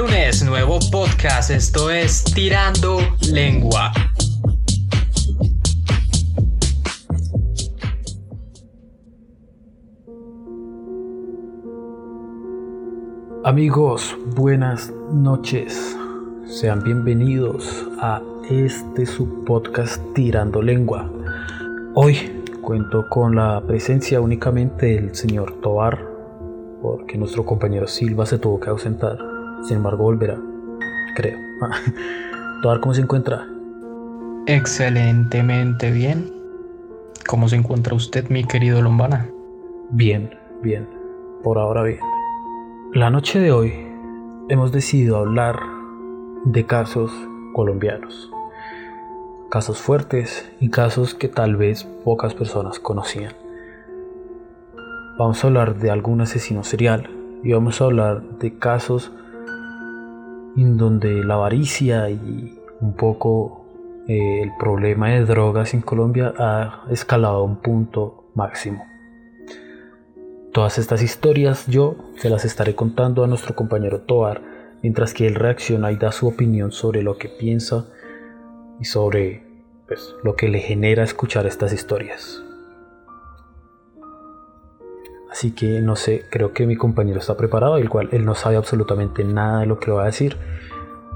lunes, nuevo podcast. Esto es Tirando Lengua. Amigos, buenas noches. Sean bienvenidos a este subpodcast Tirando Lengua. Hoy cuento con la presencia únicamente del señor Tobar, porque nuestro compañero Silva se tuvo que ausentar. Sin embargo, volverá, creo. Tobar, ¿cómo se encuentra? Excelentemente bien. ¿Cómo se encuentra usted, mi querido Lombana? Bien, bien. Por ahora bien. La noche de hoy hemos decidido hablar de casos colombianos. Casos fuertes y casos que tal vez pocas personas conocían. Vamos a hablar de algún asesino serial y vamos a hablar de casos en donde la avaricia y un poco eh, el problema de drogas en Colombia ha escalado a un punto máximo. Todas estas historias yo se las estaré contando a nuestro compañero Toar mientras que él reacciona y da su opinión sobre lo que piensa y sobre pues, lo que le genera escuchar estas historias. Así que no sé, creo que mi compañero está preparado, el cual él no sabe absolutamente nada de lo que va a decir.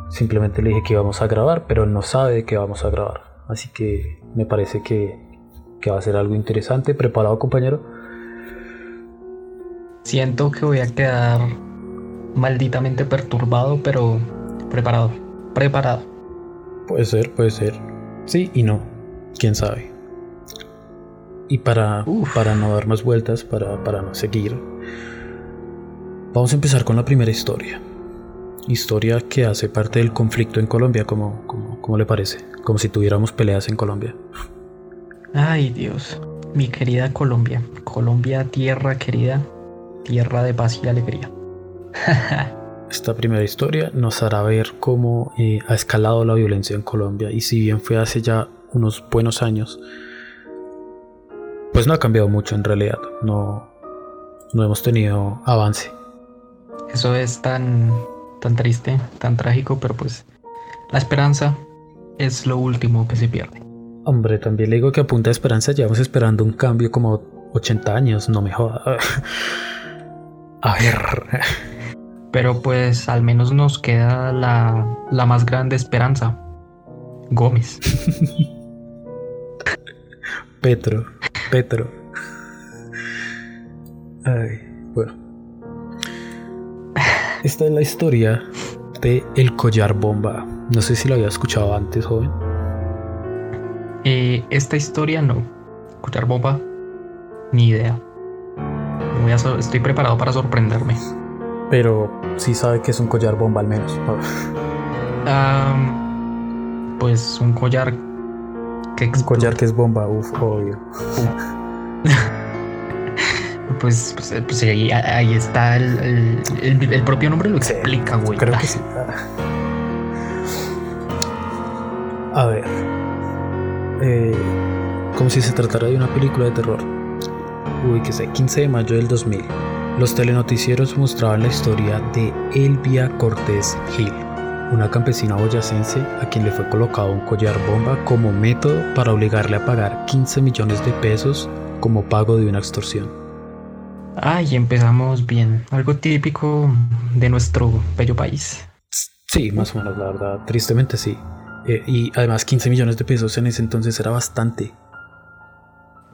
Simplemente le dije que íbamos a grabar, pero él no sabe de qué vamos a grabar. Así que me parece que, que va a ser algo interesante. ¿Preparado, compañero? Siento que voy a quedar malditamente perturbado, pero preparado. Preparado. Puede ser, puede ser. Sí y no. Quién sabe. Y para, para no dar más vueltas, para, para no seguir, vamos a empezar con la primera historia. Historia que hace parte del conflicto en Colombia, como, como, como le parece. Como si tuviéramos peleas en Colombia. Ay Dios, mi querida Colombia. Colombia, tierra querida tierra de paz y alegría. Esta primera historia nos hará ver cómo eh, ha escalado la violencia en Colombia y si bien fue hace ya unos buenos años, pues no ha cambiado mucho en realidad, no, no hemos tenido avance. Eso es tan, tan triste, tan trágico, pero pues la esperanza es lo último que se pierde. Hombre, también le digo que a punta de esperanza llevamos esperando un cambio como 80 años, no me joda. A ver. Pero pues al menos nos queda la, la más grande esperanza. Gómez. Petro. Petro. Ay, bueno. Esta es la historia de El Collar Bomba. No sé si lo había escuchado antes, joven. Eh, esta historia no. Collar Bomba, ni idea estoy preparado para sorprenderme. Pero sí sabe que es un collar bomba al menos. pues un collar que Un collar que es bomba, uff, obvio. pues, pues, eh, pues ahí, está el, el, propio nombre lo explica, güey. Creo que sí. A ver. Eh, como si se tratara de una película de terror uy, que sé, 15 de mayo del 2000, los telenoticieros mostraban la historia de Elvia Cortés Gil, una campesina boyacense a quien le fue colocado un collar bomba como método para obligarle a pagar 15 millones de pesos como pago de una extorsión. Ay, empezamos bien, algo típico de nuestro bello país. Sí, más o menos, la verdad, tristemente sí. Eh, y además 15 millones de pesos en ese entonces era bastante.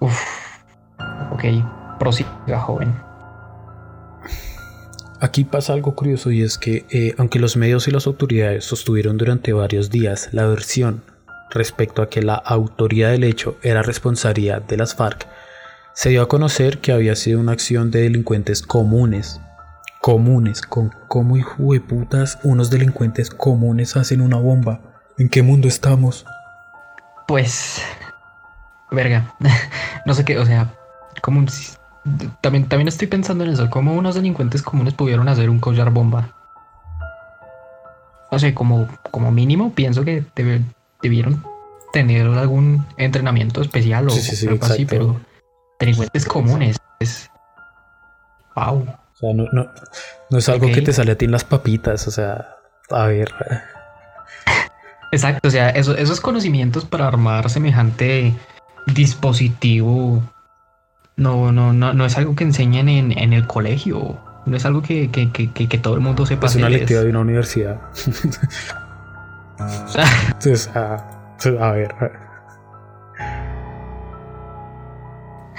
Uf, Ok, prosiga, joven. Aquí pasa algo curioso y es que, eh, aunque los medios y las autoridades sostuvieron durante varios días la versión respecto a que la autoría del hecho era responsabilidad de las FARC, se dio a conocer que había sido una acción de delincuentes comunes. Comunes, con cómo hijo de putas unos delincuentes comunes hacen una bomba. ¿En qué mundo estamos? Pues. Verga. no sé qué, o sea, como también, también estoy pensando en eso, cómo unos delincuentes comunes pudieron hacer un collar bomba. O sea, como, como mínimo pienso que debieron tener algún entrenamiento especial o algo así, pero delincuentes comunes es... Wow. O sea, no, no, no es algo que te sale a ti en las papitas, o sea, a ver. Exacto, o sea, eso, esos conocimientos para armar semejante dispositivo no, no, no, no es algo que enseñan en, en el colegio. No es algo que, que, que, que todo el mundo sepa. Es una lectiva de una universidad. Entonces, a, a ver.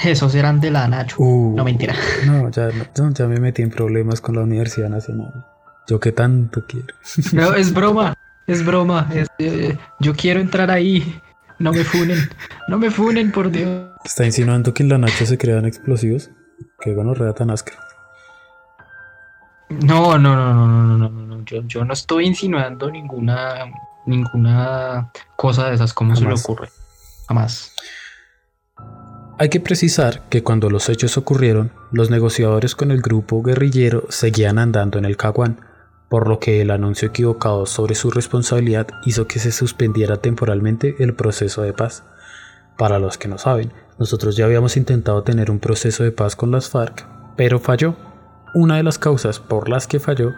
Esos eran de la Nacho. Uh, no mentira. No ya, no, ya me metí en problemas con la Universidad Nacional. Yo que tanto quiero. No, es broma. Es broma. Eh, yo quiero entrar ahí. No me funen. No me funen, por Dios. ¿Está insinuando que en la Nacho se crean explosivos? Que bueno, rea tan asca. No, no, no, no, no, no, no. Yo, yo no estoy insinuando ninguna ninguna cosa de esas. ¿Cómo se le ocurre? Jamás. Hay que precisar que cuando los hechos ocurrieron, los negociadores con el grupo guerrillero seguían andando en el Caguán, por lo que el anuncio equivocado sobre su responsabilidad hizo que se suspendiera temporalmente el proceso de paz. Para los que no saben, nosotros ya habíamos intentado tener un proceso de paz con las FARC, pero falló. Una de las causas por las que falló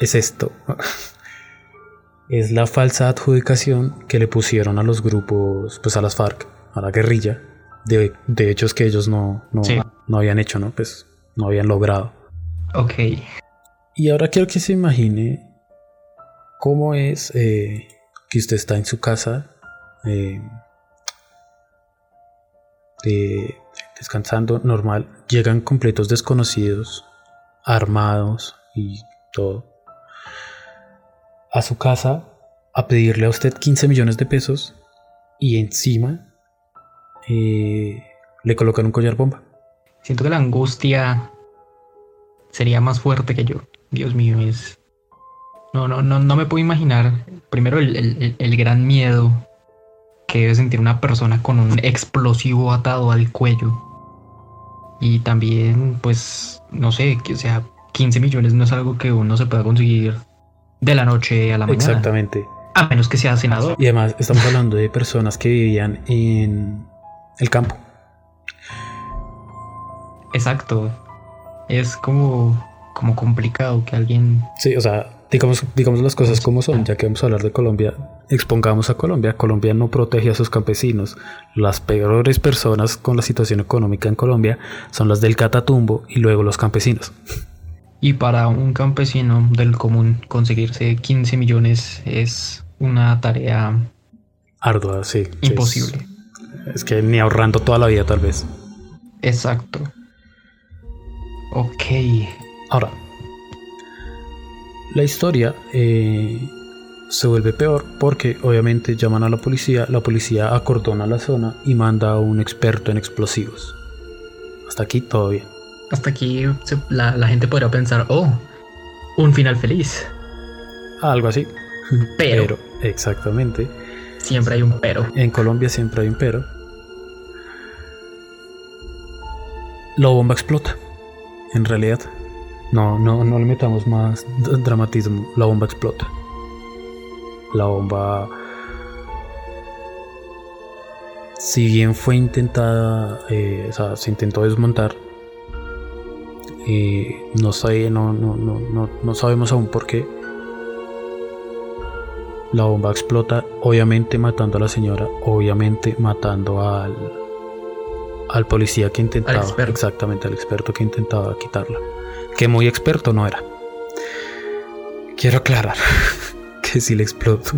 es esto. es la falsa adjudicación que le pusieron a los grupos, pues a las FARC, a la guerrilla, de, de hechos que ellos no, no, no habían hecho, ¿no? Pues no habían logrado. Ok. Y ahora quiero que se imagine cómo es eh, que usted está en su casa eh, descansando normal. Llegan completos desconocidos, armados y todo, a su casa a pedirle a usted 15 millones de pesos y encima eh, le colocan un collar bomba. Siento que la angustia sería más fuerte que yo. Dios mío, es... No, no, no, no me puedo imaginar, primero, el, gran miedo que debe sentir una persona con un explosivo atado al cuello. Y también, pues, no sé, que o sea, 15 millones no es algo que uno se pueda conseguir de la noche a la mañana. Exactamente. A menos que sea senador. Y además, estamos hablando de personas que vivían en el campo. Exacto. Es como como complicado que alguien... Sí, o sea, digamos, digamos las cosas como son, ya que vamos a hablar de Colombia, expongamos a Colombia. Colombia no protege a sus campesinos. Las peores personas con la situación económica en Colombia son las del catatumbo y luego los campesinos. Y para un campesino del común conseguirse 15 millones es una tarea ardua, sí. Imposible. es que ni ahorrando toda la vida tal vez. Exacto. Ok. Ahora, la historia eh, se vuelve peor porque obviamente llaman a la policía, la policía acordona la zona y manda a un experto en explosivos. Hasta aquí todo bien. Hasta aquí la, gente podrá pensar, oh, un final feliz. Algo así. Pero, pero, exactamente. Siempre hay un pero. En Colombia siempre hay un pero. La bomba explota. En realidad. No, no, no le metamos más dramatismo. La bomba explota. La bomba. Si bien fue intentada, eh, o sea, se intentó desmontar, eh, no, sé, no, no, no, no sabemos aún por qué. La bomba explota, obviamente matando a la señora, obviamente matando al, al policía que intentaba, exactamente al experto que intentaba quitarla que muy experto no era. Quiero aclarar que si le explotó,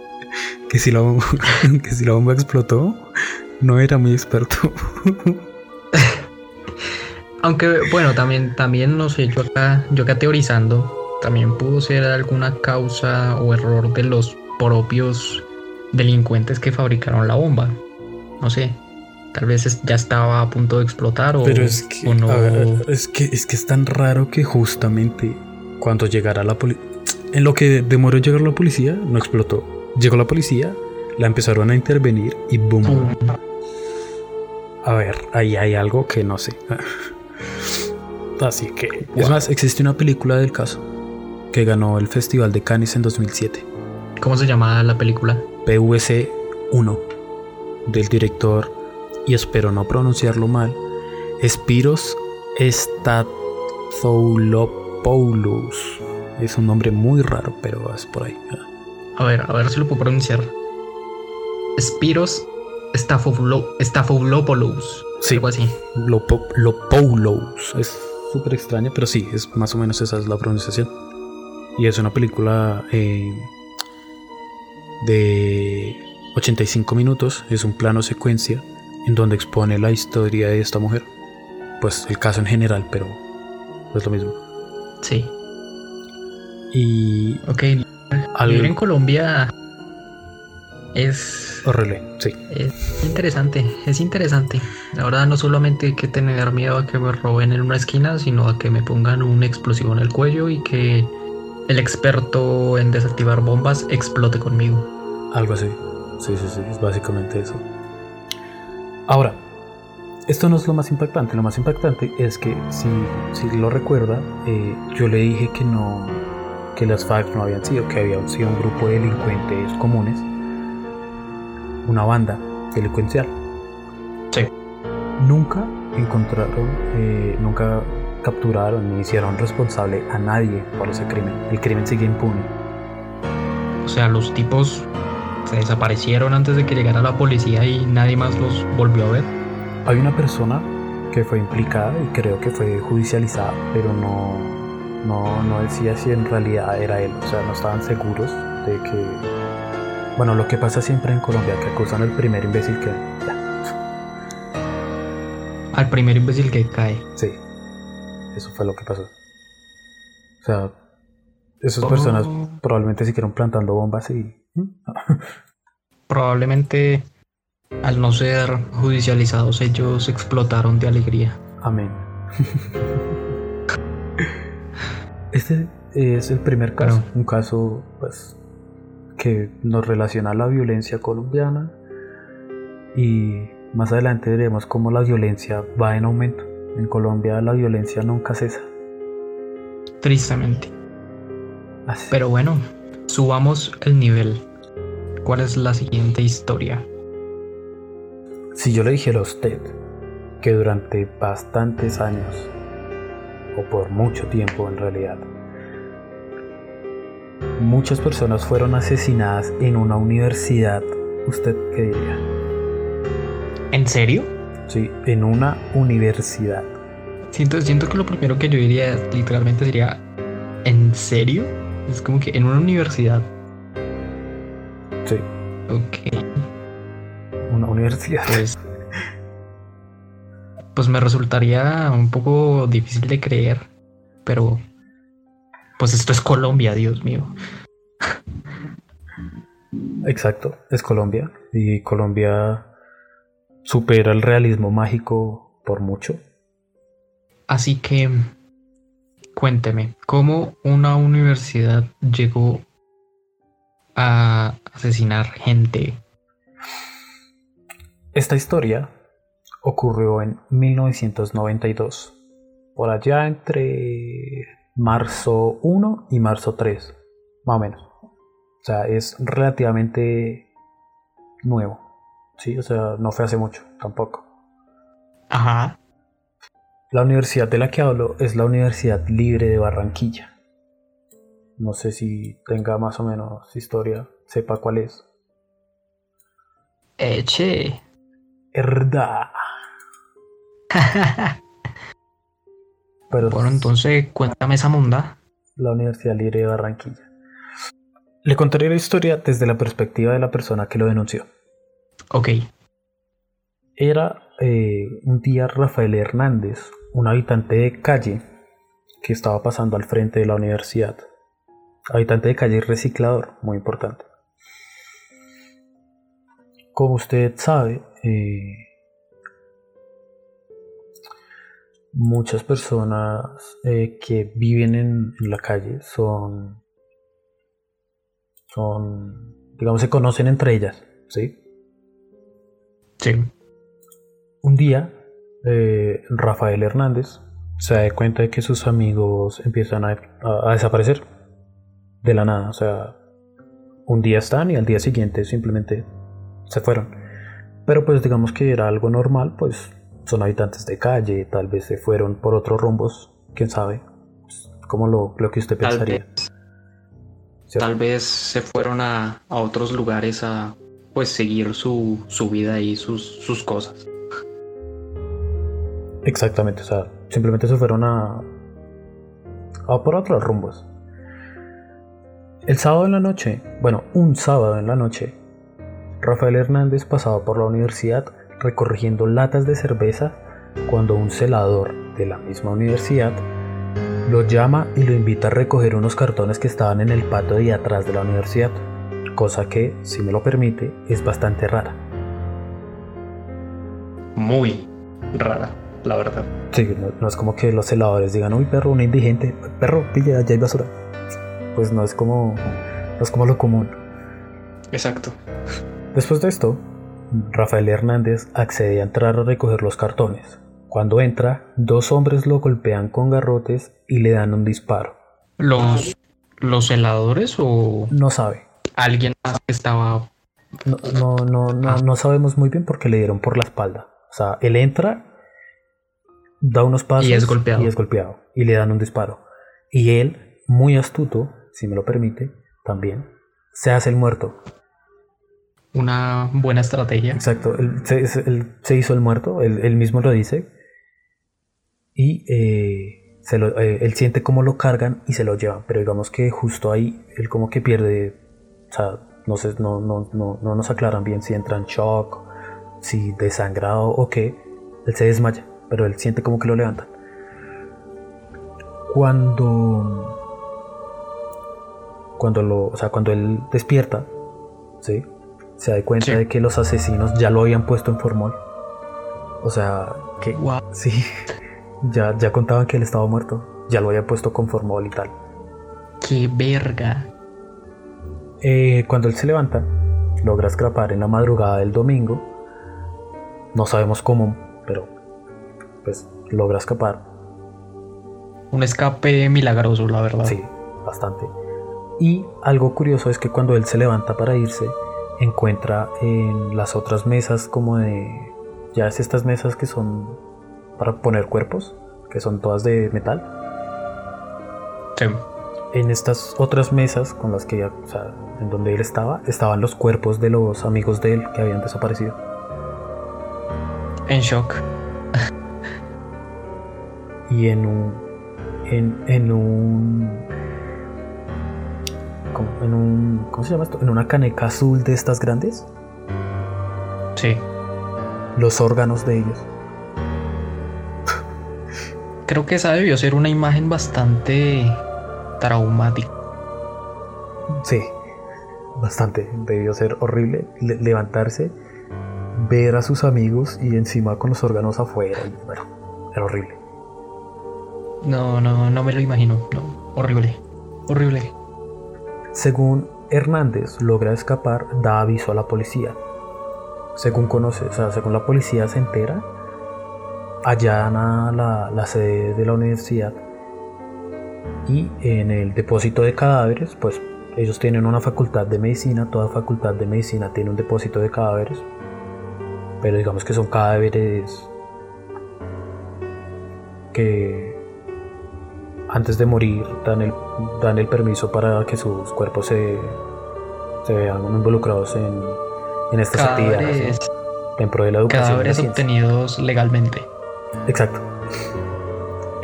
que si la que si la bomba explotó, no era muy experto. Aunque bueno, también, también no sé, yo acá, yo acá teorizando, también pudo ser alguna causa o error de los propios delincuentes que fabricaron la bomba. No sé. Tal vez ya estaba a punto de explotar o, Pero es que, no. es, que, es que es tan raro que justamente cuando llegara la policía. En lo que demoró llegar la policía, no explotó. Llegó la policía, la empezaron a intervenir y boom. A ver, ahí hay algo que no sé. Así que. Es más, existe una película del caso que ganó el Festival de Cannes en 2007. ¿Cómo se llama la película? PVC 1 del director y espero no pronunciarlo mal, Spiros Stathoulopoulos. Es un nombre muy raro, pero es por ahí. A ver, a ver si lo puedo pronunciar. Spiros Staphylopoulos. Sí, algo así. Lopoulos. Es súper extraña, pero sí, es más o menos esa es la pronunciación. Y es una película eh, de 85 minutos, es un plano secuencia en donde expone la historia de esta mujer. Pues el caso en general, pero es lo mismo. Sí. Y. Ok. Vivir en Colombia es. Horrible, sí. Es interesante, es interesante. La verdad, no solamente hay que tener miedo a que me roben en una esquina, sino a que me pongan un explosivo en el cuello y que el experto en desactivar bombas explote conmigo. Algo así. Sí, sí, sí, es básicamente eso. Ahora, esto no es lo más impactante. Lo más impactante es que, si, si lo recuerda, eh, yo le dije que no, que las FARC no habían sido, que habían sido un grupo de delincuentes comunes, una banda delincuencial. Sí. Nunca encontraron, eh, nunca capturaron ni hicieron responsable a nadie por ese crimen. El crimen sigue impune. O sea, los tipos se desaparecieron antes de que llegara la policía y nadie más los volvió a ver. Hay una persona que fue implicada y creo que fue judicializada, pero no, no, no decía si en realidad era él. O sea, no estaban seguros de que... Bueno, lo que pasa siempre en Colombia, que acusan al primer imbécil que... Al primer imbécil que cae. Sí, eso fue lo que pasó. O sea, esas personas probablemente siguieron plantando bombas y... probablemente al no ser judicializados ellos explotaron de alegría. Amén. este es el primer caso, un caso pues que nos relaciona a la violencia colombiana y más adelante veremos cómo la violencia va en aumento. En Colombia la violencia nunca cesa. Tristemente. Pero bueno, subamos el nivel. ¿Cuál es la siguiente historia? Si yo le dijera a usted que durante bastantes años, o por mucho tiempo en realidad, muchas personas fueron asesinadas en una universidad, ¿usted qué diría? ¿En serio? Sí, en una universidad. Siento, siento que lo primero que yo diría literalmente sería, ¿en serio? Es como que en una universidad. Sí. Ok. Una universidad. Pues, pues me resultaría un poco difícil de creer, pero pues esto es Colombia, Dios mío. Exacto, es Colombia y Colombia supera el realismo mágico por mucho. Así que cuénteme, ¿cómo una universidad llegó a asesinar gente? Esta historia ocurrió en 1992, por allá entre marzo 1 y marzo 3, más o menos. O sea, es relativamente nuevo. Sí, o sea, no fue hace mucho tampoco. Ajá. La universidad de la que hablo es la Universidad Libre de Barranquilla. No sé si tenga más o menos historia, sepa cuál es. Eche. Herda. Pero bueno, entonces cuéntame esa munda. La Universidad Libre de Barranquilla. Le contaré la historia desde la perspectiva de la persona que lo denunció. Ok. Era eh, un día Rafael Hernández, un habitante de calle que estaba pasando al frente de la universidad. Habitante de calle reciclador, muy importante. Como usted sabe, eh, muchas personas eh, que viven en, en, la calle son, son, digamos, se conocen entre ellas, ¿sí? Sí. Un día, eh, Rafael Hernández se da cuenta de que sus amigos empiezan a, a, a, desaparecer de la nada. O sea, un día están y al día siguiente simplemente se fueron. Pero pues digamos que era algo normal, pues son habitantes de calle, tal vez se fueron por otros rumbos, quién sabe, pues, como lo, lo, que usted pensaría. Tal vez, Tal vez se fueron a, a, otros lugares a pues seguir su, su vida y sus, sus cosas. Exactamente, o sea, simplemente se fueron a, a por otros rumbos. El sábado en la noche, bueno, un sábado en la noche, Rafael Hernández pasaba por la universidad recorriendo latas de cerveza cuando un celador de la misma universidad lo llama y lo invita a recoger unos cartones que estaban en el patio de atrás de la universidad, cosa que, si me lo permite, es bastante rara. Muy rara, la verdad. Sí, no, es como que los celadores digan, uy perro, un indigente, perro, pilla, allá hay basura. Pues no es como, no es como lo común. Exacto. Después de esto, Rafael Hernández accede a entrar a recoger los cartones. Cuando entra, dos hombres lo golpean con garrotes y le dan un disparo. ¿Los, los heladores o...? No sabe. ¿Alguien más que estaba...? No, no, no, no, no sabemos muy bien porque le dieron por la espalda. O sea, él entra, da unos pasos y es golpeado. Y es golpeado. Y le dan un disparo. Y él, muy astuto, si me lo permite, también, se hace el muerto una buena estrategia. Exacto, él se, hizo el muerto, él, mismo lo dice, y eh, se lo, eh, él siente cómo lo cargan y se lo llevan, pero digamos que justo ahí él como que pierde, o sea, no, sé, no, no, no, no nos aclaran bien si entra en shock, si desangrado o qué, él se desmaya, pero él siente como que lo levantan. Cuando cuando lo, o sea, cuando él despierta, ¿sí? se da cuenta de que los asesinos ya lo habían puesto en formol. O sea, que sí, ya, ya contaban que él estaba muerto, ya lo habían puesto con formol y tal. ¡Qué verga! Eh, cuando él se levanta, logra escapar en la madrugada del domingo. No sabemos cómo, pues logra escapar. Un escape milagroso, la verdad. Sí, bastante. Y algo curioso es que cuando él se levanta para irse, encuentra en las otras mesas como de... Ya es estas mesas que son para poner cuerpos, que son todas de metal. Sí. En estas otras mesas con las que, o sea, en donde él estaba, estaban los cuerpos de los amigos de él que habían desaparecido. En shock. Y en un, en, en un en un. ¿Cómo se llama esto? En una caneca azul de estas grandes. Sí. Los órganos de ellos. Creo que esa debió ser una imagen bastante traumática. Sí, bastante. Debió ser horrible levantarse, ver a sus amigos y encima con los órganos afuera. bueno, era horrible. No, no, no me lo imagino. No, horrible. Horrible. Según Hernández logra escapar, da aviso a la policía. Según conoce, o sea, según la policía se entera, allana la, la sede de la universidad y en el depósito de cadáveres, pues ellos tienen una facultad de medicina, toda facultad de medicina tiene un depósito de cadáveres, pero digamos que son cadáveres que antes de morir dan el, dan el permiso para que sus cuerpos se, se vean involucrados en, en estas actividades de la educación. Cadáveres obtenidos legalmente. Exacto.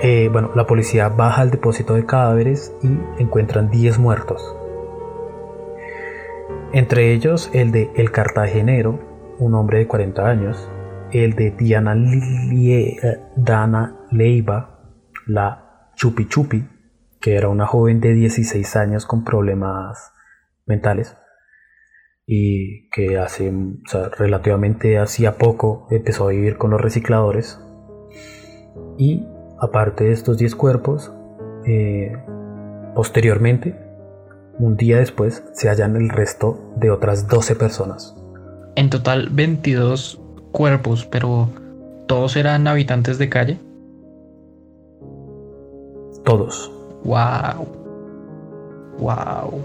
Eh, bueno, la policía baja al depósito de cadáveres y encuentran 10 muertos. Entre ellos el de El Cartagenero, un hombre de 40 años, el de Diana, eh, Dana Leiva, la Chupi Chupi, que era una joven de 16 años con problemas mentales y que hace relativamente hacía poco empezó a vivir con los recicladores. Y aparte de estos 10 cuerpos, eh, posteriormente, un día después, se hallan el resto de otras 12 personas. En total 22 cuerpos, pero todos eran habitantes de calle. Todos. Wow. Wow.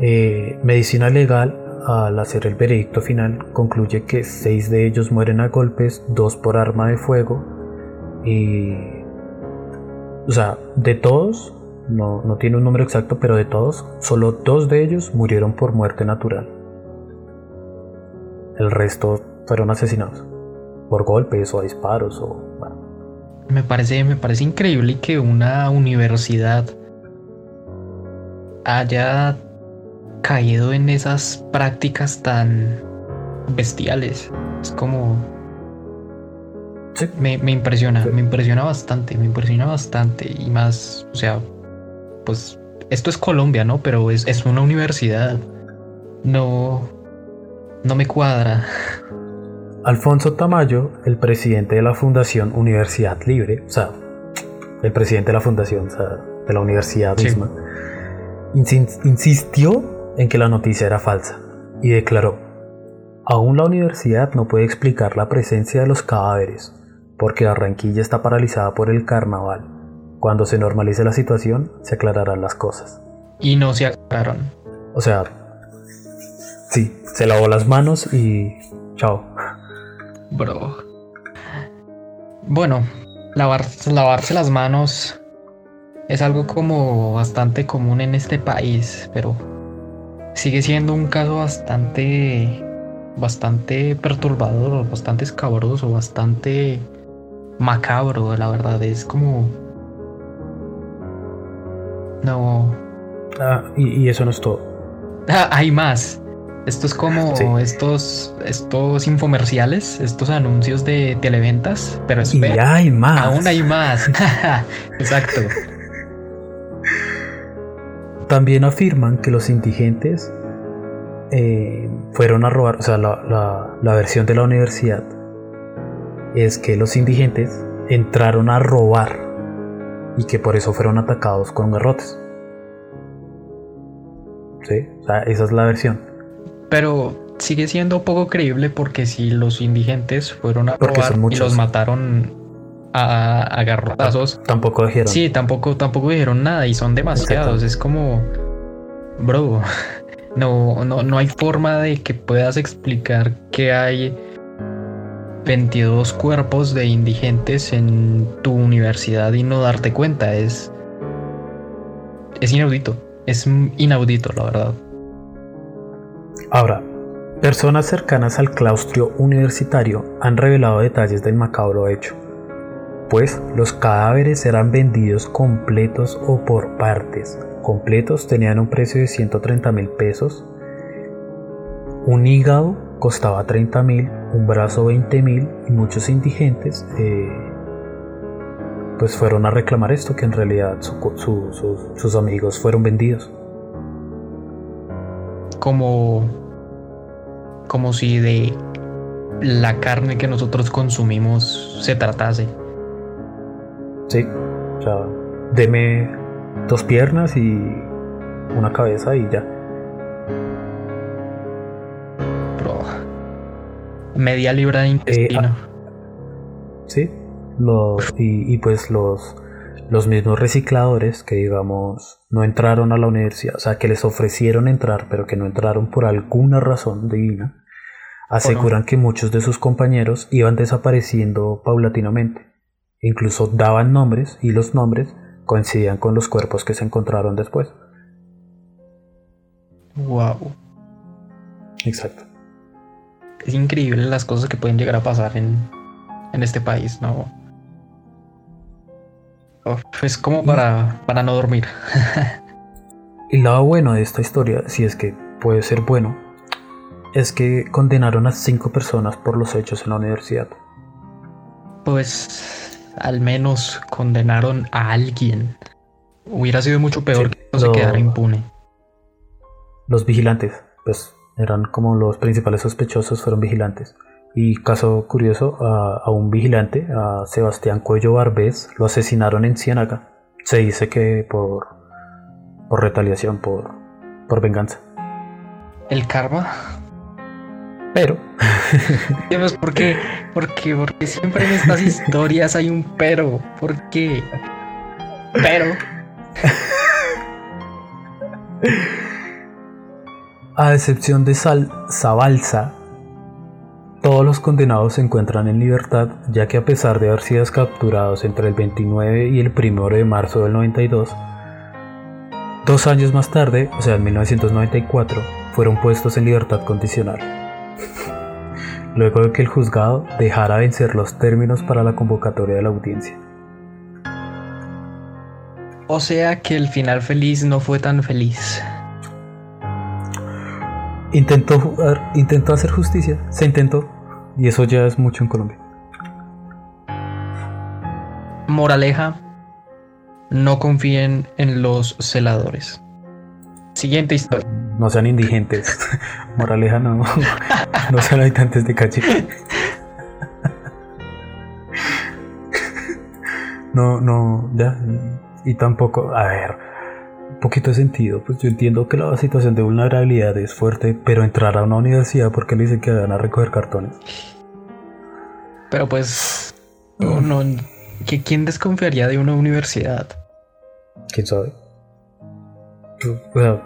Eh, medicina legal, al hacer el veredicto final, concluye que seis de ellos mueren a golpes, dos por arma de fuego. Y. O sea, de todos, no, no tiene un número exacto, pero de todos, solo dos de ellos murieron por muerte natural. El resto fueron asesinados por golpes o a disparos o. Me parece, me parece increíble que una universidad haya caído en esas prácticas tan bestiales. Es como me, impresiona, me impresiona bastante, me impresiona bastante. Y más, o sea, pues esto es Colombia, ¿no? Pero es, es una universidad. No, no me cuadra. Alfonso Tamayo, el presidente de la Fundación Universidad Libre, o sea, el presidente de la fundación, o sea, de la universidad misma, insistió en que la noticia era falsa y declaró, aún la universidad no puede explicar la presencia de los cadáveres, porque Barranquilla está paralizada por el carnaval. Cuando se normalice la situación, se aclararán las cosas. Y no se aclararon. O sea, sí, se lavó las manos y chao. Bro. Bueno, lavarse las manos es algo como bastante común en este país, pero sigue siendo un caso bastante bastante perturbador, bastante escabroso, bastante macabro, la verdad. Es como. No. Ah, y, eso no es todo. Ah, hay más. Esto es como estos, estos infomerciales, estos anuncios de televentas, pero espera, y hay más. Aún hay más. Exacto. También afirman que los indigentes eh, fueron a robar, o sea, la, la versión de la universidad es que los indigentes entraron a robar y que por eso fueron atacados con garrotes. ¿Sí? O sea, esa es la versión. Pero sigue siendo poco creíble porque si los indigentes fueron a robar y los mataron a, garrotazos. Tampoco dijeron. Sí, tampoco, tampoco dijeron nada y son demasiados. Es como, bro, no, no, no hay forma de que puedas explicar qué hay 22 cuerpos de indigentes en tu universidad y no darte cuenta. Es, es inaudito. Es inaudito, la verdad. Ahora, personas cercanas al claustro universitario han revelado detalles del macabro hecho, pues los cadáveres eran vendidos completos o por partes. Completos tenían un precio de 130 mil pesos. Un hígado costaba 30 mil, un brazo 20 mil y muchos indigentes eh, pues fueron a reclamar esto, que en realidad sus amigos fueron vendidos. Como, como si de la carne que nosotros consumimos se tratase. Sí, o sea, deme dos piernas y una cabeza y ya. media libra de intestino. Eh, sí, y, pues los, los mismos recicladores que digamos no entraron a la universidad, o sea que les ofrecieron entrar pero que no entraron por alguna razón divina, aseguran que muchos de sus compañeros iban desapareciendo paulatinamente. Incluso daban nombres y los nombres coincidían con los cuerpos que se encontraron después. Wow. Exacto es increíble las cosas que pueden llegar a pasar en, este país, ¿no? Es como para, para no dormir. y lado bueno de esta historia, si es que puede ser bueno, es que condenaron a cinco personas por los hechos en la universidad. Pues al menos condenaron a alguien. Hubiera sido mucho peor que no se quedara impune. Los vigilantes, pues eran como los principales sospechosos fueron vigilantes. Y caso curioso, a, un vigilante, a Sebastián Cuello Barbés, lo asesinaron en Ciénaga. Se dice que por, por retaliación, por, por venganza. ¿El karma? Pero. ¿por qué? ¿Por qué? Porque siempre en estas historias hay un pero. ¿Por qué? Pero. A excepción de Sal Zabalza, todos los condenados se encuentran en libertad, ya que a pesar de haber sido capturados entre el 29 y el 1 de marzo del 92, Dos años más tarde, o sea, en 1994, fueron puestos en libertad condicional. Luego de que el juzgado dejara vencer los términos para la convocatoria de la audiencia. O sea que el final feliz no fue tan feliz. Intentó, intentó hacer justicia, se intentó, y eso ya es mucho en Colombia. Moraleja, no confíen en los celadores. Siguiente historia. No sean indigentes. Moraleja, no. No sean habitantes de calle. No, no, ya. Y tampoco, a ver, poquito de sentido. Pues yo entiendo que la situación de vulnerabilidad es fuerte, pero entrar a una universidad porque le dicen que van a recoger cartones. Pero pues, no, no, ¿quién desconfiaría de una universidad? ¿Quién sabe? O sea,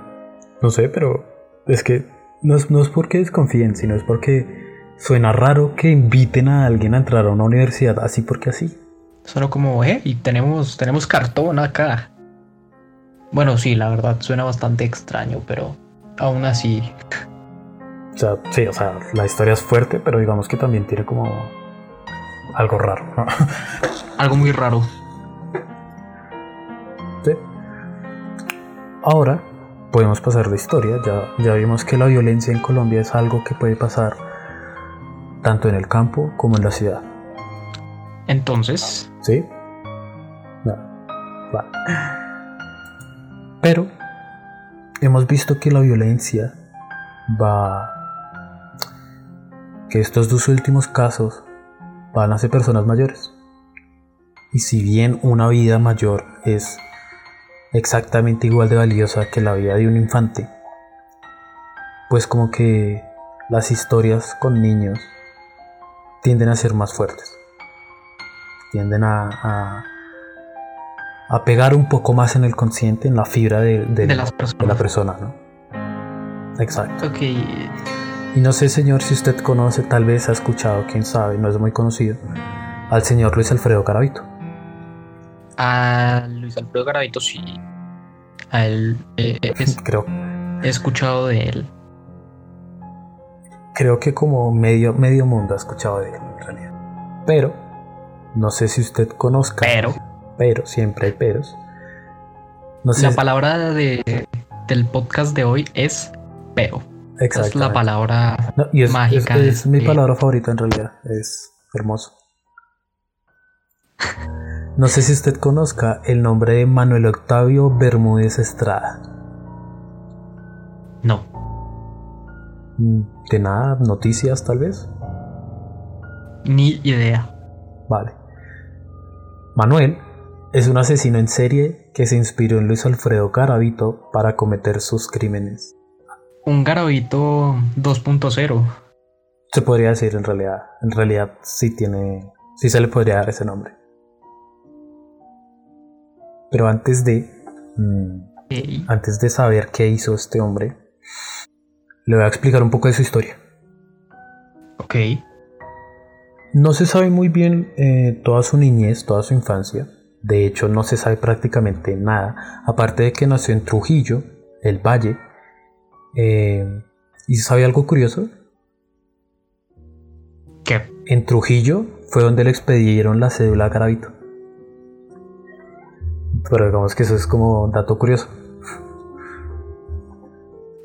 no sé, pero es que no es, no es porque desconfíen, sino es porque suena raro que inviten a alguien a entrar a una universidad así porque así. Solo como, eh, y tenemos, tenemos cartón acá. Bueno, sí, la verdad suena bastante extraño, pero aún así. O sea, sí, o sea, la historia es fuerte, pero digamos que también tiene como algo raro. algo muy raro. Sí. Ahora podemos pasar de historia. Ya, ya vimos que la violencia en Colombia es algo que puede pasar tanto en el campo como en la ciudad. Entonces. Sí. No. Va. Pero hemos visto que la violencia va. que estos dos últimos casos van a ser personas mayores. Y si bien una vida mayor es exactamente igual de valiosa que la vida de un infante, pues como que las historias con niños tienden a ser más fuertes, tienden a, a, pegar un poco más en el consciente, en la fibra de, la persona, ¿no? Exacto. Okay. Y no sé, señor, si usted conoce, tal vez ha escuchado, quién sabe, no es muy conocido, al señor Luis Alfredo Garavito. A Luis Alfredo Garavito sí. A él eh, creo. He escuchado de él. Creo que como medio, medio mundo ha escuchado de él en realidad. Pero, no sé si usted conozca. Pero. Pero, siempre hay peros. No sé La palabra de, del podcast de hoy es pero. Es la palabra mágica. Es, mi palabra favorita en realidad. Es hermoso. No sé si usted conozca el nombre de Manuel Octavio Bermúdez Estrada. No. Mm, ¿De nada? ¿Noticias tal vez? Ni idea. Vale. Manuel es un asesino en serie que se inspiró en Luis Alfredo Garavito para cometer sus crímenes. Un Garavito 2.0. Se podría decir en realidad. En realidad sí tiene. Sí se le podría dar ese nombre. Pero antes de. Mm, antes de saber qué hizo este hombre, le voy a explicar un poco de su historia. Ok. No se sabe muy bien eh, toda su niñez, toda su infancia. De hecho, no se sabe prácticamente nada. Aparte de que nació en Trujillo, el Valle. Eh, ¿Y se sabe algo curioso? ¿Qué? En Trujillo fue donde le expedieron la cédula a Garavito. Pero digamos que eso es como dato curioso.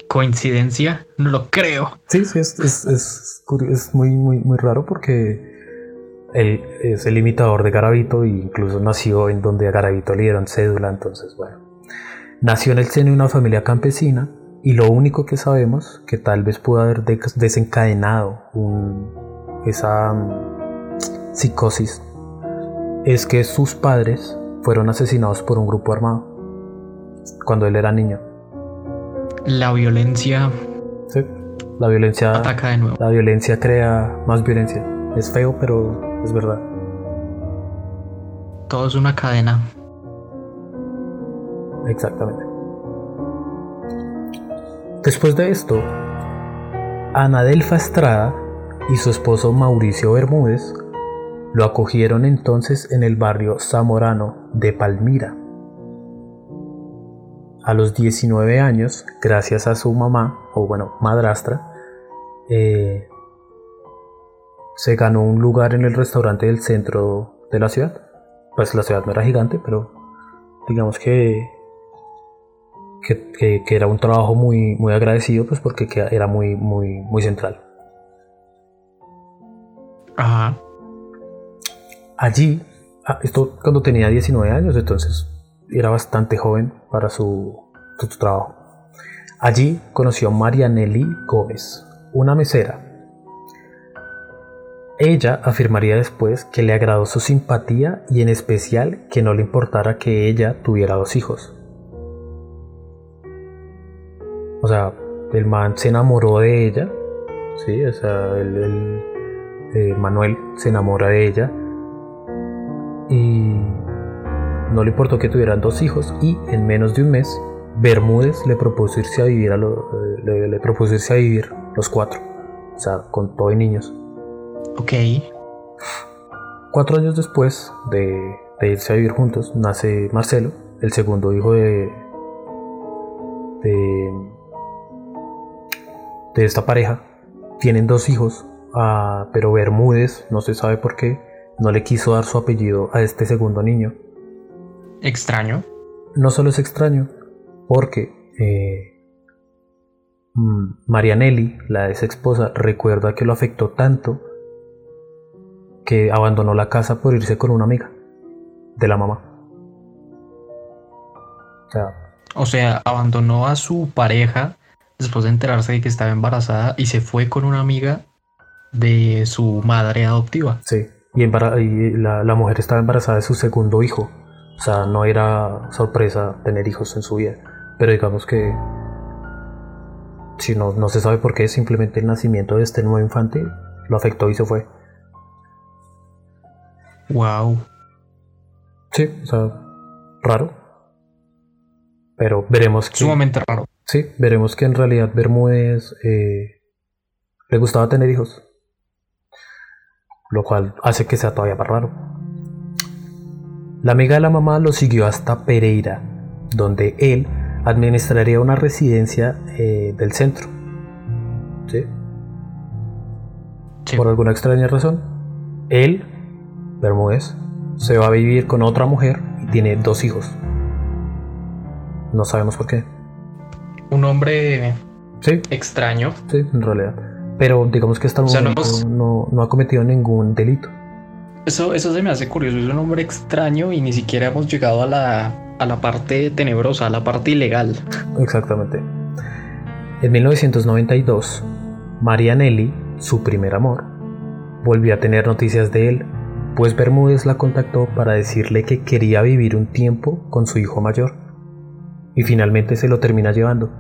¿Coincidencia? No lo creo. Sí, sí, es, es, es, muy, muy, muy raro porque él es el imitador de Garavito e incluso nació en donde a Garavito le dieron cédula, entonces bueno. Nació en el seno de una familia campesina y lo único que sabemos que tal vez pudo haber desencadenado esa mm, psicosis es que sus padres fueron asesinados por un grupo armado cuando él era niño. La violencia. Sí, la violencia. Ataca de nuevo. La violencia crea más violencia. Es feo, pero es verdad. Todo es una cadena. Exactamente. Después de esto, Anadelfa Estrada y su esposo Mauricio Bermúdez lo acogieron entonces en el barrio zamorano de Palmira. a los 19 años, gracias a su mamá, o bueno, madrastra, eh, se ganó un lugar en el restaurante del centro de la ciudad. Pues la ciudad no era gigante, pero digamos que, que, era un trabajo muy, muy agradecido, pues porque era muy, muy, muy central. Ajá. Allí, ah, esto cuando tenía 19 años, entonces era bastante joven para su, su trabajo. Allí conoció a Marianelli Gómez, una mesera ella afirmaría después que le agradó su simpatía y en especial que no le importara que ella tuviera dos hijos. O sea, el man se enamoró de ella, sí, o sea, el, eh, Manuel se enamora de ella y no le importó que tuvieran dos hijos y en menos de un mes Bermúdez le propuso irse a vivir a eh, le propuso irse a vivir los cuatro, o sea, con todo y niños. Ok. Cuatro años después de, irse a vivir juntos, nace Marcelo, el segundo hijo de, de, esta pareja. Tienen dos hijos, ah, pero Bermúdez, no se sabe por qué, no le quiso dar su apellido a este segundo niño. Extraño. No solo es extraño, porque eh, mm, Marianelli, la ex esposa, recuerda que lo afectó tanto que abandonó la casa por irse con una amiga de la mamá. O sea, abandonó a su pareja después de enterarse de que estaba embarazada y se fue con una amiga de su madre adoptiva. Sí, y, la, la, mujer estaba embarazada de su segundo hijo. O sea, no era sorpresa tener hijos en su vida. Pero digamos que si no, no se sabe por qué, simplemente el nacimiento de este nuevo infante lo afectó y se fue. Wow. Sí, o sea, raro. Pero veremos que. Sumamente raro. Sí, veremos que en realidad Bermúdez eh, le gustaba tener hijos. Lo cual hace que sea todavía más raro. La amiga de la mamá lo siguió hasta Pereira, donde él administraría una residencia eh, del centro. ¿Sí? Por alguna extraña razón, él Bermúdez, se va a vivir con otra mujer y tiene dos hijos. No sabemos por qué. Un hombre ¿Sí? extraño. Sí, en realidad. Pero digamos que hasta no, no, ha cometido ningún delito. Eso, eso se me hace curioso. Es un hombre extraño y ni siquiera hemos llegado a la, a la parte tenebrosa, a la parte ilegal. Exactamente. En 1992, Marianelli, su primer amor, volvió a tener noticias de él pues Bermúdez la contactó para decirle que quería vivir un tiempo con su hijo mayor. Y finalmente se lo termina llevando.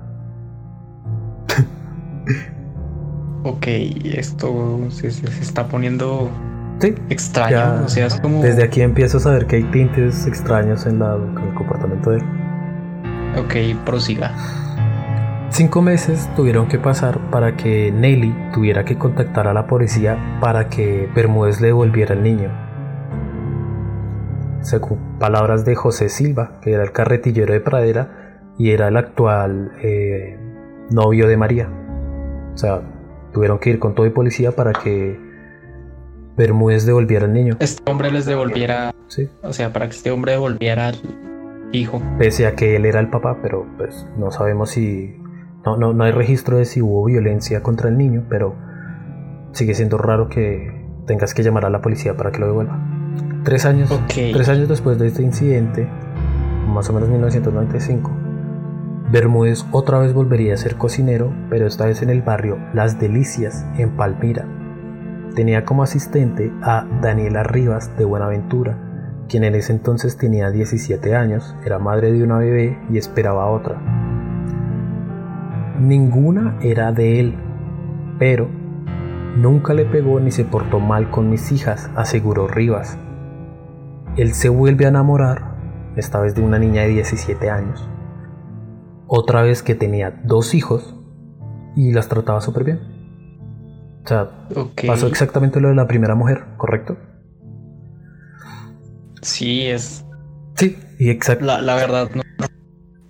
ok, esto se, está poniendo extraño. Desde aquí empiezo a saber que hay tintes extraños en, la, en el comportamiento de él. Ok, prosiga. Cinco meses tuvieron que pasar para que Nelly tuviera que contactar a la policía para que Bermúdez le devolviera el niño. Según palabras de José Silva, que era el carretillero de Pradera y era el actual eh, novio de María. O sea, tuvieron que ir con todo y policía para que Bermúdez devolviera el niño. Este hombre les devolviera. Sí. O sea, para que este hombre devolviera al hijo. Pese a que él era el papá, pero pues no sabemos si no, no, no hay registro de si hubo violencia contra el niño, pero sigue siendo raro que tengas que llamar a la policía para que lo devuelva. Tres años, tres años después de este incidente, más o menos 1995, Bermúdez otra vez volvería a ser cocinero, pero esta vez en el barrio Las Delicias, en Palmira. Tenía como asistente a Daniela Rivas de Buenaventura, quien en ese entonces tenía 17 años, era madre de una bebé y esperaba otra. Ninguna era de él, pero nunca le pegó ni se portó mal con mis hijas, aseguró Rivas. Él se vuelve a enamorar, esta vez de una niña de 17 años, otra vez que tenía dos hijos y las trataba súper bien. O sea, pasó exactamente lo de la primera mujer, ¿correcto? Sí, es. Sí, y exacto. La, la verdad, no,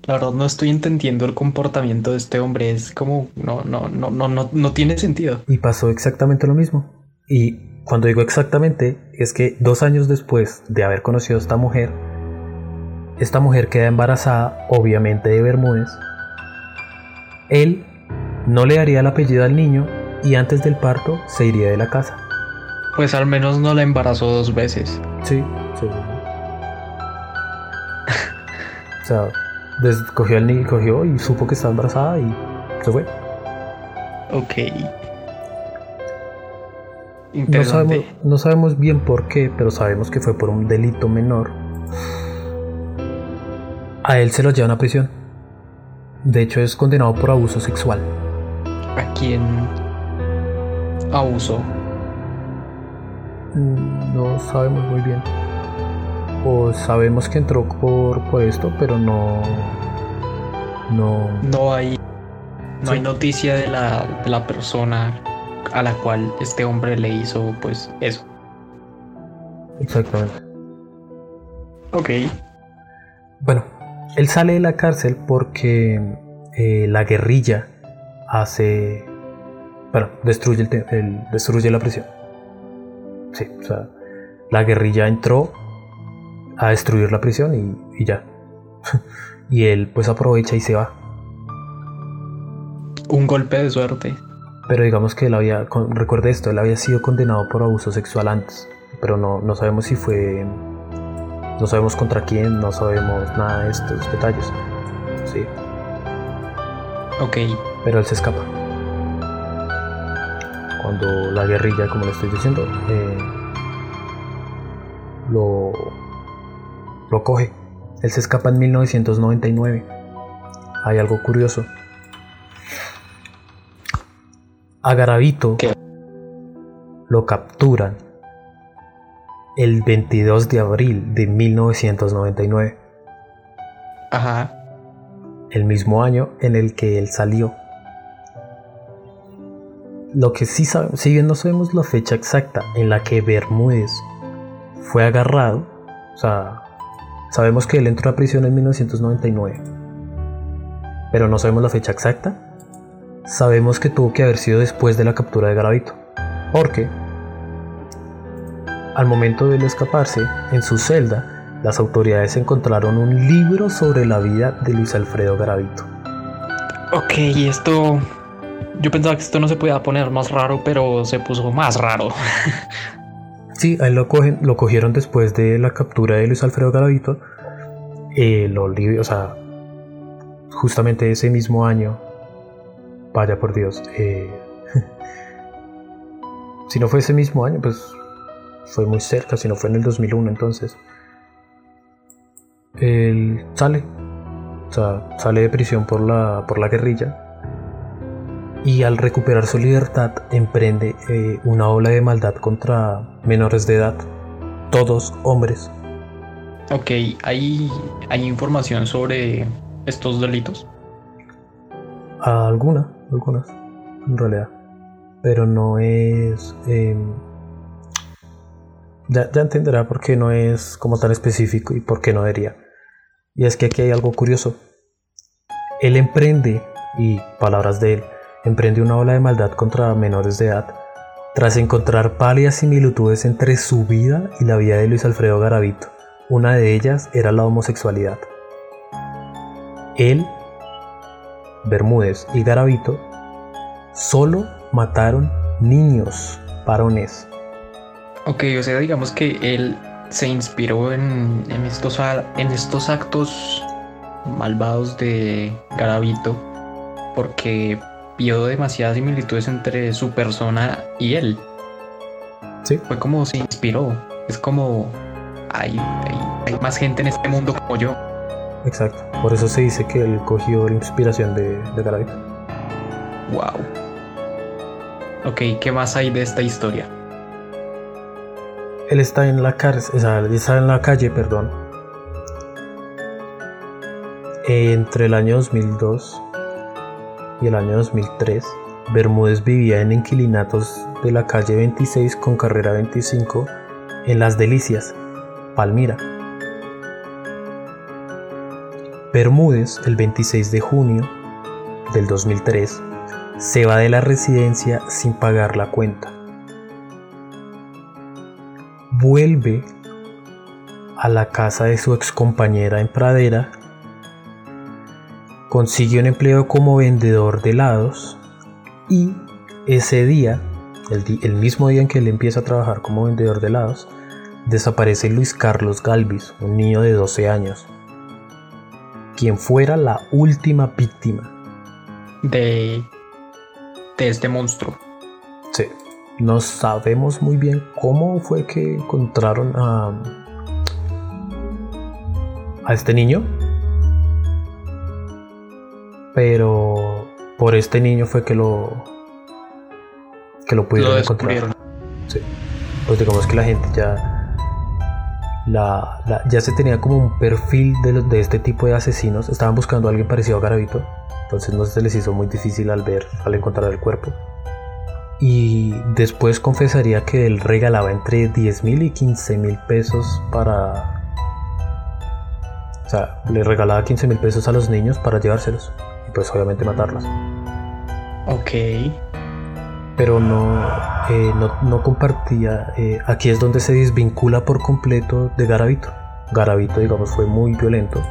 La verdad no estoy entendiendo el comportamiento de este hombre. Es como no, no, no, no, no, no tiene sentido. Y pasó exactamente lo mismo. Y cuando digo exactamente, es que dos años después de haber conocido a esta mujer, esta mujer queda embarazada, obviamente de Bermúdez. Él no le daría el apellido al niño y antes del parto se iría de la casa. Pues al menos no la embarazó dos veces. Sí, sí. o sea, cogió al niño, cogió y supo que estaba embarazada y se fue. Ok. No sabemos, no sabemos bien por qué, pero sabemos que fue por un delito menor. A él se lo llevan a prisión. De hecho, es condenado por abuso sexual. ¿A quién abusó? Mm, no sabemos muy bien. O sabemos que entró por, por esto, pero no. No. No hay. No hay noticia de la, de la persona a la cual este hombre le hizo pues eso. Exactamente. Ok. Bueno, él sale de la cárcel porque eh, la guerrilla hace... Bueno, destruye, el, destruye la prisión. Sí, o sea, la guerrilla entró a destruir la prisión y, y ya. y él pues aprovecha y se va. Un golpe de suerte. Pero digamos que él había, recuerde esto, él había sido condenado por abuso sexual antes, pero no, no sabemos si fue, no sabemos contra quién, no sabemos nada de estos detalles. Sí. Ok. Pero él se escapa. Cuando la guerrilla, como le estoy diciendo, eh, lo, lo coge. Él se escapa en 1999. Hay algo curioso a Garavito lo capturan el 22 de abril de 1999. Ajá. El mismo año en el que él salió. Lo que sí sabemos, si bien no sabemos la fecha exacta en la que Bermúdez fue agarrado, o sea, sabemos que él entró a prisión en 1999, pero no sabemos la fecha exacta sabemos que tuvo que haber sido después de la captura de Garavito, porque al momento de él escaparse, en su celda, las autoridades encontraron un libro sobre la vida de Luis Alfredo Garavito. Ok, y esto... Yo pensaba que esto no se podía poner más raro, pero se puso más raro. sí, a él lo, cogen, lo cogieron después de la captura de Luis Alfredo Garavito. Eh, libros, o sea, justamente ese mismo año Vaya por Dios. Eh, si no fue ese mismo año, pues fue muy cerca, si no fue en el 2001 entonces. Él sale, o sea, sale de prisión por la, por la guerrilla y al recuperar su libertad emprende eh, una ola de maldad contra menores de edad, todos hombres. Ok, ¿hay, ¿hay información sobre estos delitos? Alguna, algunas, en realidad. Pero no es... Em, ya, entenderá por qué no es como tan específico y por qué no debería. Y es que aquí hay algo curioso. Él emprende, y palabras de él, emprende una ola de maldad contra menores de edad tras encontrar varias similitudes entre su vida y la vida de Luis Alfredo Garavito. Una de ellas era la homosexualidad. Él Bermúdez y Garavito solo mataron niños varones. Ok, o sea, digamos que él se inspiró en, estos, en estos actos malvados de Garavito porque vio demasiadas similitudes entre su persona y él. Sí. Fue como se inspiró. Es como hay, hay más gente en este mundo como yo. Exacto. Por eso se dice que él cogió la inspiración de, de. Wow. Ok, ¿qué más hay de esta historia? Él está en la cárcel, o sea, está en la calle, perdón. Entre el año 2002 y el año 2003, Bermúdez vivía en inquilinatos de la calle 26 con carrera 25 en Las Delicias, Palmira Bermúdez, el 26 de junio del 2003, se va de la residencia sin pagar la cuenta. Vuelve a la casa de su excompañera en Pradera, consigue un empleo como vendedor de helados y ese día, el, mismo día en que él empieza a trabajar como vendedor de helados, desaparece Luis Carlos Galvis, un niño de 12 años, quien fuera la última víctima de, de este monstruo. Sí, no sabemos muy bien cómo fue que encontraron a, a este niño, pero por este niño fue que lo que lo pudieron encontrar. Sí. Pues digamos que la gente ya ya se tenía como un perfil de, de, este tipo de asesinos. Estaban buscando a alguien parecido a Garavito. Entonces no se les hizo muy difícil al ver, al encontrar el cuerpo. Y después confesaría que él regalaba entre 10 mil y 15 mil pesos para... O sea, le regalaba 15 mil pesos a los niños para llevárselos. Y pues obviamente matarlos. Ok pero no, eh, no, compartía. Eh, aquí es donde se desvincula por completo de Garavito. Garavito, digamos, fue muy violento.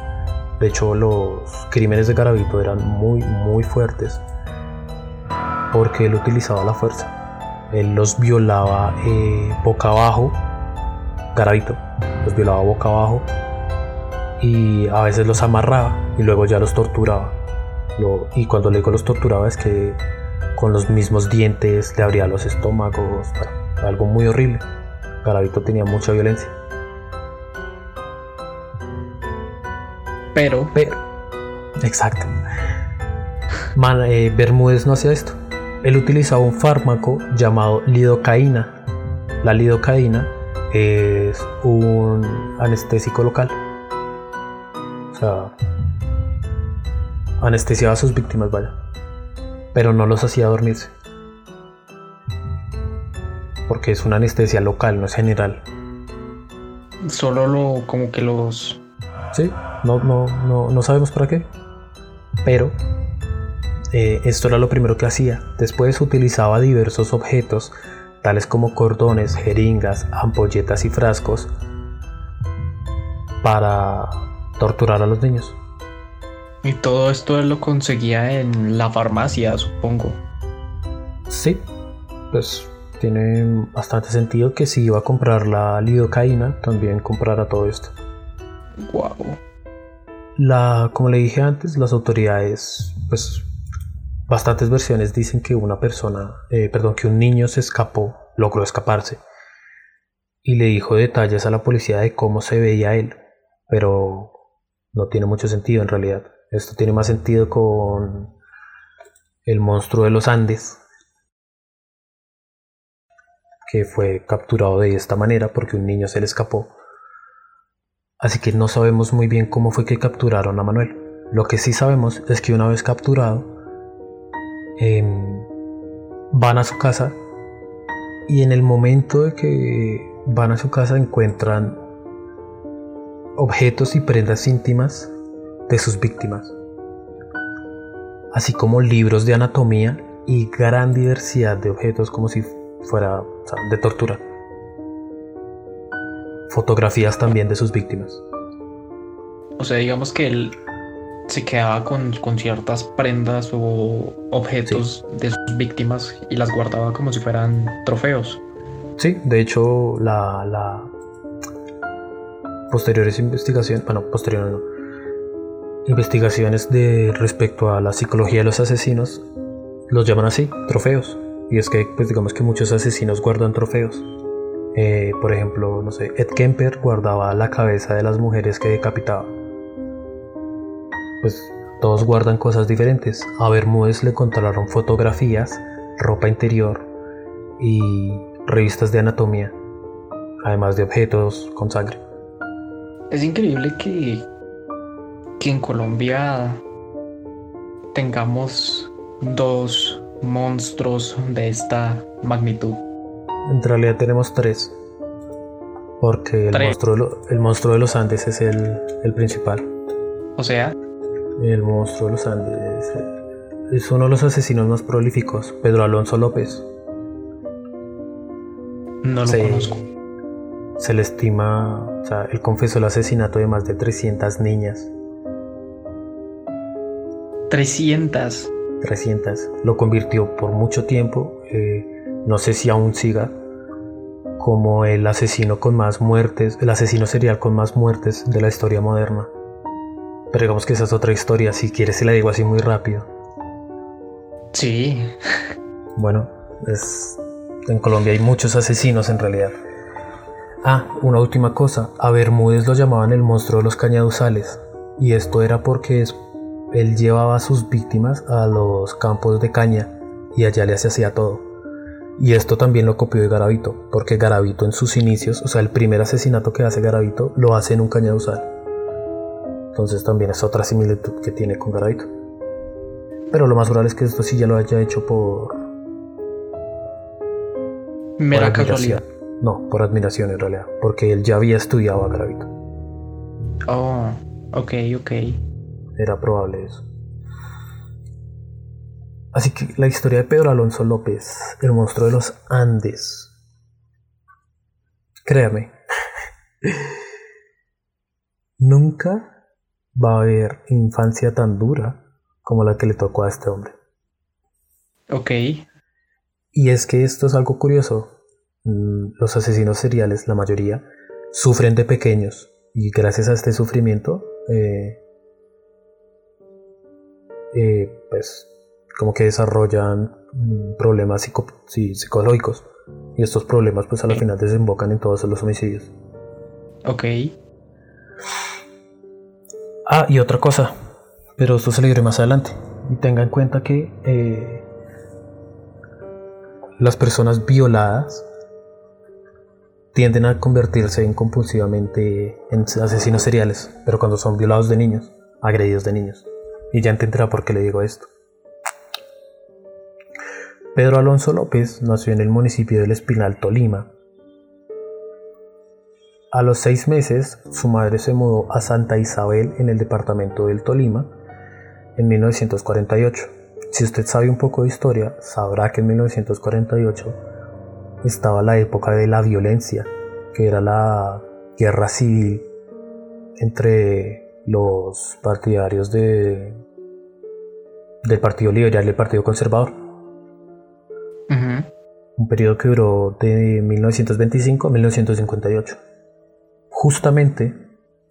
De hecho, los crímenes de Garavito eran muy, muy fuertes porque él utilizaba la fuerza. Él los violaba eh, boca abajo, Garavito, los violaba boca abajo y a veces los amarraba y luego ya los torturaba. y cuando le digo los torturaba es que con los mismos dientes, le abría los estómagos, algo muy horrible. Garavito tenía mucha violencia. Pero, pero, exacto. Eh, Bermúdez no hacía esto. Él utilizaba un fármaco llamado lidocaína. La lidocaína es un anestésico local. O sea, anestesiaba a sus víctimas, vaya pero no los hacía dormirse. Porque es una anestesia local, no es general. Solo lo, como que los... Sí, no, no, no, no sabemos para qué. Pero eh, esto era lo primero que hacía. Después utilizaba diversos objetos, tales como cordones, jeringas, ampolletas y frascos, para torturar a los niños. Y todo esto él lo conseguía en la farmacia, supongo. Sí, pues tiene bastante sentido que si iba a comprar la lidocaína, también comprara todo esto. Wow. La, como le dije antes, las autoridades, pues bastantes versiones dicen que una persona, eh, perdón, que un niño se escapó, logró escaparse y le dijo detalles a la policía de cómo se veía él, pero no tiene mucho sentido en realidad. Esto tiene más sentido con el monstruo de los Andes, que fue capturado de esta manera porque un niño se le escapó. Así que no sabemos muy bien cómo fue que capturaron a Manuel. Lo que sí sabemos es que una vez capturado, em, van a su casa y en el momento de que van a su casa encuentran objetos y prendas íntimas de sus víctimas, así como libros de anatomía y gran diversidad de objetos como si fuera de tortura. Fotografías también de sus víctimas. O sea, digamos que él se quedaba con, ciertas prendas o objetos de sus víctimas y las guardaba como si fueran trofeos. Sí, de hecho, la, la posteriores investigaciones, bueno, posteriores no, investigaciones de respecto a la psicología de los asesinos los llaman así, trofeos. Y es que, pues digamos que muchos asesinos guardan trofeos. Eh, por ejemplo, no sé, Ed Kemper guardaba la cabeza de las mujeres que decapitaba. Pues todos guardan cosas diferentes. A Bermúdez le encontraron fotografías, ropa interior y revistas de anatomía, además de objetos con sangre. Es increíble que que en Colombia tengamos dos monstruos de esta magnitud. En realidad tenemos tres. Porque el, Monstruo, el monstruo de los Andes es el, el principal. O sea. El monstruo de los Andes. Es uno de los asesinos más prolíficos, Pedro Alonso López. No lo conozco. Se le estima, o sea, él confesó el asesinato de más de 300 niñas. 300. 300. Lo convirtió por mucho tiempo, eh, no sé si aún siga, como el asesino con más muertes, el asesino serial con más muertes de la historia moderna. Pero digamos que esa es otra historia, si quieres se la digo así muy rápido. Sí. Bueno, es, en Colombia hay muchos asesinos en realidad. Ah, una última cosa, a Bermúdez lo llamaban el monstruo de los cañaduzales, y esto era porque él llevaba a sus víctimas a los campos de caña y allá le hacía todo. Y esto también lo copió de Garavito, porque Garavito en sus inicios, o sea, el primer asesinato que hace Garavito, lo hace en un cañaduzal. Entonces también es otra similitud que tiene con Garavito. Pero lo más probable es que esto sí ya lo haya hecho por. Mera casualidad. No, por admiración en realidad. Porque él ya había estudiado a Garavito. Oh, ok, ok. Era probable eso. Así que la historia de Pedro Alonso López, el monstruo de los Andes. Créame. Nunca va a haber infancia tan dura como la que le tocó a este hombre. Ok. Y es que esto es algo curioso. Mm, los asesinos seriales, la mayoría, sufren de pequeños y gracias a este sufrimiento, eh, eh, pues como que desarrollan mm, problemas psicológicos y estos problemas pues a la final desembocan en todos los homicidios. Ok. Ah, y otra cosa, pero esto se le diré más adelante. Y tenga en cuenta que eh, las personas violadas tienden a convertirse en compulsivamente en asesinos seriales, pero cuando son violados de niños, agredidos de niños. Y ya entenderá por qué le digo esto. Pedro Alonso López nació en el municipio del Espinal, Tolima, a los seis meses, su madre se mudó a Santa Isabel en el departamento del Tolima en 1948. Si usted sabe un poco de historia, sabrá que en 1948 estaba la época de la violencia, que era la guerra civil entre los partidarios de, del Partido Liberal y el Partido Conservador. Un periodo que duró de 1925 a 1958. Justamente,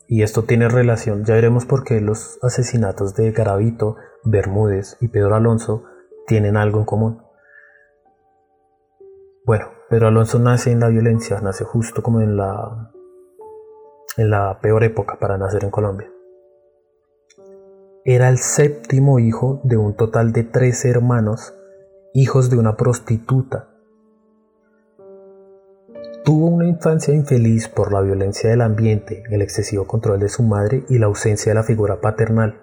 y esto tiene relación, ya veremos por qué los asesinatos de Garavito, Bermúdez y Pedro Alonso tienen algo en común. Bueno, Pedro Alonso nace en la violencia, nace justo como en la en la peor época para nacer en Colombia. Era el séptimo hijo de un total de tres hermanos, hijos de una prostituta Tuvo una infancia infeliz por la violencia del ambiente, el excesivo control de su madre y la ausencia de la figura paternal,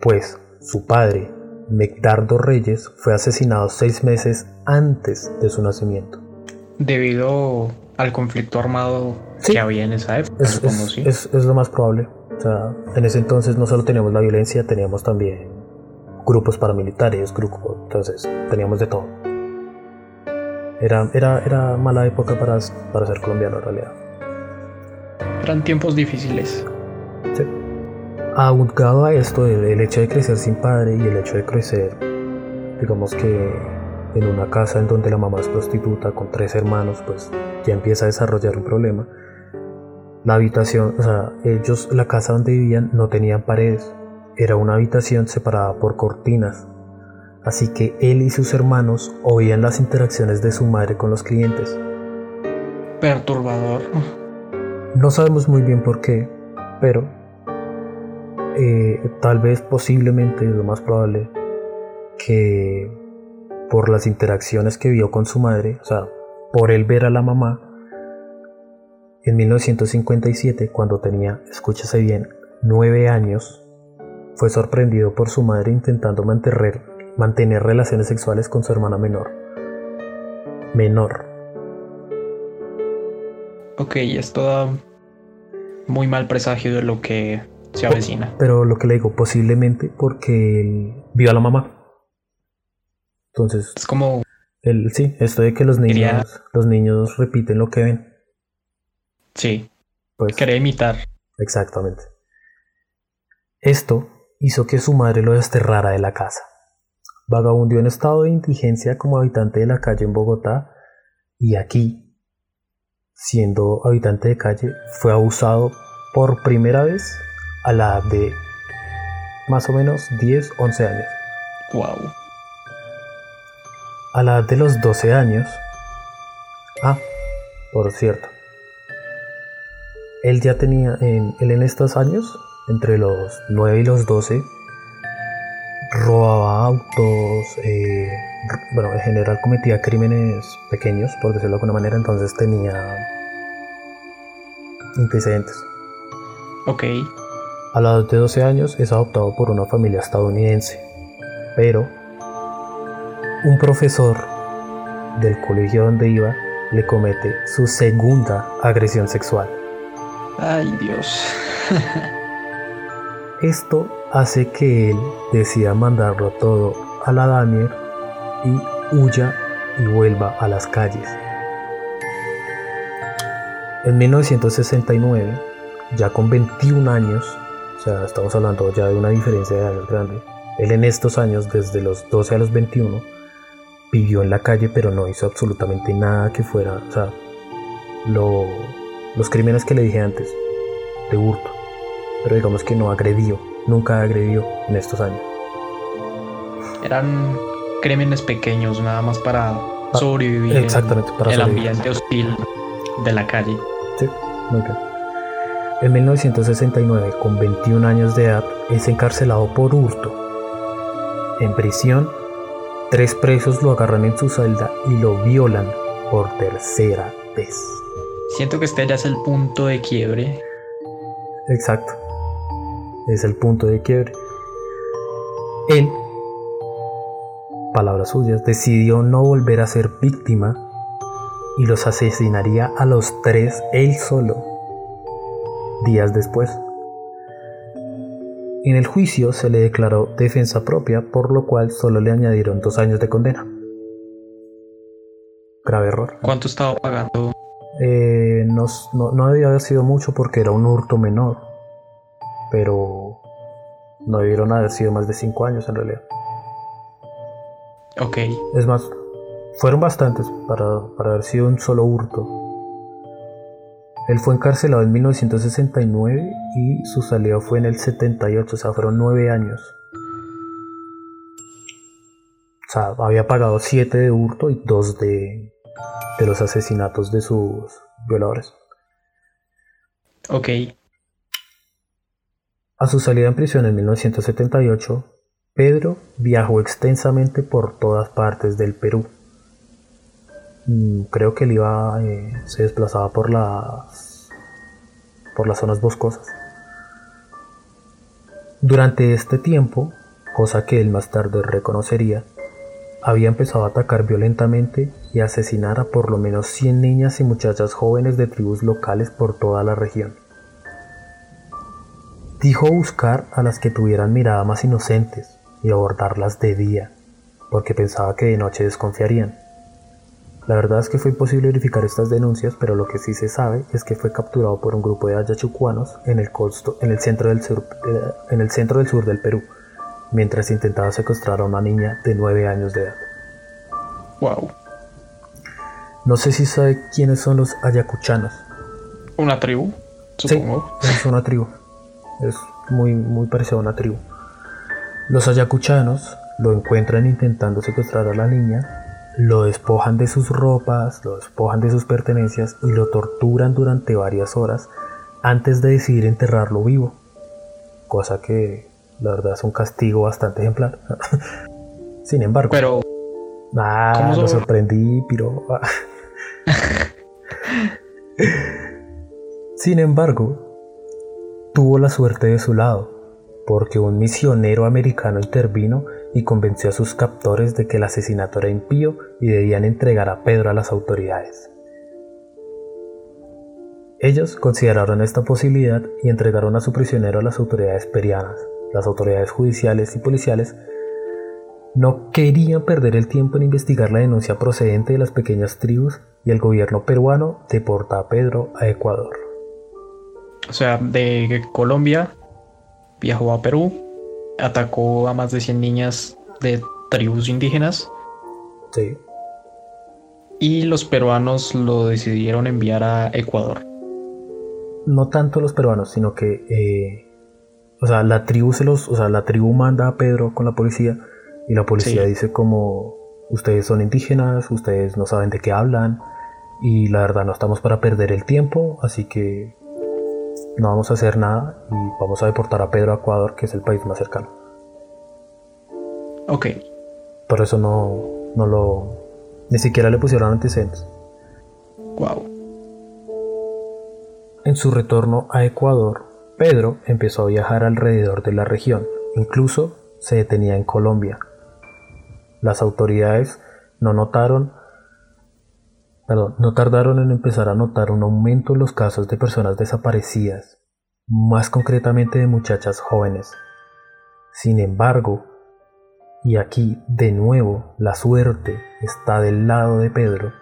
pues su padre, Mecdardo Reyes, fue asesinado seis meses antes de su nacimiento. Debido al conflicto armado que había en esa época. Es, es, lo más probable. En ese entonces no solo teníamos la violencia, teníamos también grupos paramilitares, grupos, entonces teníamos de todo. Era, era, era mala época para, para ser colombiano en realidad. Eran tiempos difíciles. Sí. Aunado a esto, el, hecho de crecer sin padre y el hecho de crecer, digamos que en una casa en donde la mamá es prostituta con tres hermanos, pues ya empieza a desarrollar un problema. La habitación, o sea, ellos, la casa donde vivían no tenían paredes, era una habitación separada por cortinas así que él y sus hermanos oían las interacciones de su madre con los clientes. Perturbador. No sabemos muy bien por qué, pero eh, tal vez posiblemente es lo más probable que por las interacciones que vio con su madre, o sea, por él ver a la mamá, en 1957, cuando tenía, escúchase bien, nueve años, fue sorprendido por su madre intentando mantener mantener relaciones sexuales con su hermana menor. Menor. Ok, esto da muy mal presagio de lo que se avecina. Pero lo que le digo, posiblemente porque él vio a la mamá. Entonces. Es como. El, sí, esto de que los niños, los niños repiten lo que ven. Sí. Pues. Quiere imitar. Exactamente. Esto hizo que su madre lo desterrara de la casa. Vagabundió en estado de indigencia como habitante de la calle en Bogotá y aquí, siendo habitante de calle, fue abusado por primera vez a la edad de más o menos 10, 11 años. Wow. A la edad de los 12 años. Ah, por cierto. Él ya tenía, en, él en estos años, entre los 9 y los 12, robaba autos, eh, bueno, en general cometía crímenes pequeños, por decirlo de alguna manera, entonces tenía antecedentes. Ok. A la edad de 12 años es adoptado por una familia estadounidense, pero un profesor del colegio donde iba le comete su segunda agresión sexual. Ay Dios. Esto hace que él decida mandarlo todo a la Daniel y huya y vuelva a las calles. En 1969, ya con 21 años, o sea, estamos hablando ya de una diferencia de años grande, él en estos años, desde los 12 a los 21, vivió en la calle pero no hizo absolutamente nada que fuera, o sea, los crímenes que le dije antes, de hurto, pero digamos que no agredió, nunca agredió en estos años. Eran crímenes pequeños, nada más para ah, sobrevivir exactamente, para el ambiente hostil de la calle. Sí, muy bien. En 1969, con 21 años de edad, es encarcelado por hurto. En prisión, tres presos lo agarran en su celda y lo violan por tercera vez. Siento que este ya es el punto de quiebre. Exacto es el punto de quiebre. Él, palabras suyas, decidió no volver a ser víctima y los asesinaría a los tres él solo, días después. En el juicio se le declaró defensa propia, por lo cual solo le añadieron dos años de condena. Grave error. ¿Cuánto estaba pagando? Eh, no, no, no debía haber sido mucho porque era un hurto menor pero no debieron haber sido más de 5 años en realidad. Ok. Es más, fueron bastantes para, para haber sido un solo hurto. Él fue encarcelado en 1969 y su salida fue en el 78, o sea, fueron 9 años. O sea, había pagado 7 de hurto y 2 de, de los asesinatos de sus violadores. Ok. A su salida en prisión en 1978, Pedro viajó extensamente por todas partes del Perú. Mm, creo que él iba, eh, se desplazaba por las, por las zonas boscosas. Durante este tiempo, cosa que él más tarde reconocería, había empezado a atacar violentamente y asesinar a por lo menos 100 niñas y muchachas jóvenes de tribus locales por toda la región. Dijo buscar a las que tuvieran mirada más inocentes y abordarlas de día, porque pensaba que de noche desconfiarían. La verdad es que fue imposible verificar estas denuncias, pero lo que sí se sabe es que fue capturado por un grupo de ayachucuanos en el, en el, centro, del sur, eh, en el centro del sur del Perú, mientras intentaba secuestrar a una niña de 9 años de edad. Wow. No sé si sabe quiénes son los ayacuchanos. ¿Una tribu? Supongo. Sí, es una tribu. Es muy, muy parecido a una tribu. Los ayacuchanos lo encuentran intentando secuestrar a la niña, lo despojan de sus ropas, lo despojan de sus pertenencias y lo torturan durante varias horas antes de decidir enterrarlo vivo. Cosa que la verdad es un castigo bastante ejemplar. Sin embargo. Pero. Ah, lo sorprendí, pero. Sin embargo, tuvo la suerte de su lado, porque un misionero americano intervino y convenció a sus captores de que el asesinato era impío y debían entregar a Pedro a las autoridades. Ellos consideraron esta posibilidad y entregaron a su prisionero a las autoridades perianas. Las autoridades judiciales y policiales no querían perder el tiempo en investigar la denuncia procedente de las pequeñas tribus y el gobierno peruano deporta a Pedro a Ecuador. O sea, de Colombia viajó a Perú, atacó a más de 100 niñas de tribus indígenas. Sí. Y los peruanos lo decidieron enviar a Ecuador. No tanto los peruanos, sino que, eh, o sea, la tribu se los, o sea, la tribu manda a Pedro con la policía y la policía dice como, ustedes son indígenas, ustedes no saben de qué hablan y la verdad no estamos para perder el tiempo, así que no vamos a hacer nada y vamos a deportar a Pedro a Ecuador, que es el país más cercano. Ok. Por eso no, no lo... Ni siquiera le pusieron antecedentes. Wow. En su retorno a Ecuador, Pedro empezó a viajar alrededor de la región. Incluso se detenía en Colombia. Las autoridades no notaron no tardaron en empezar a notar un aumento en los casos de personas desaparecidas, más concretamente de muchachas jóvenes. Sin embargo, y aquí de nuevo la suerte está del lado de Pedro,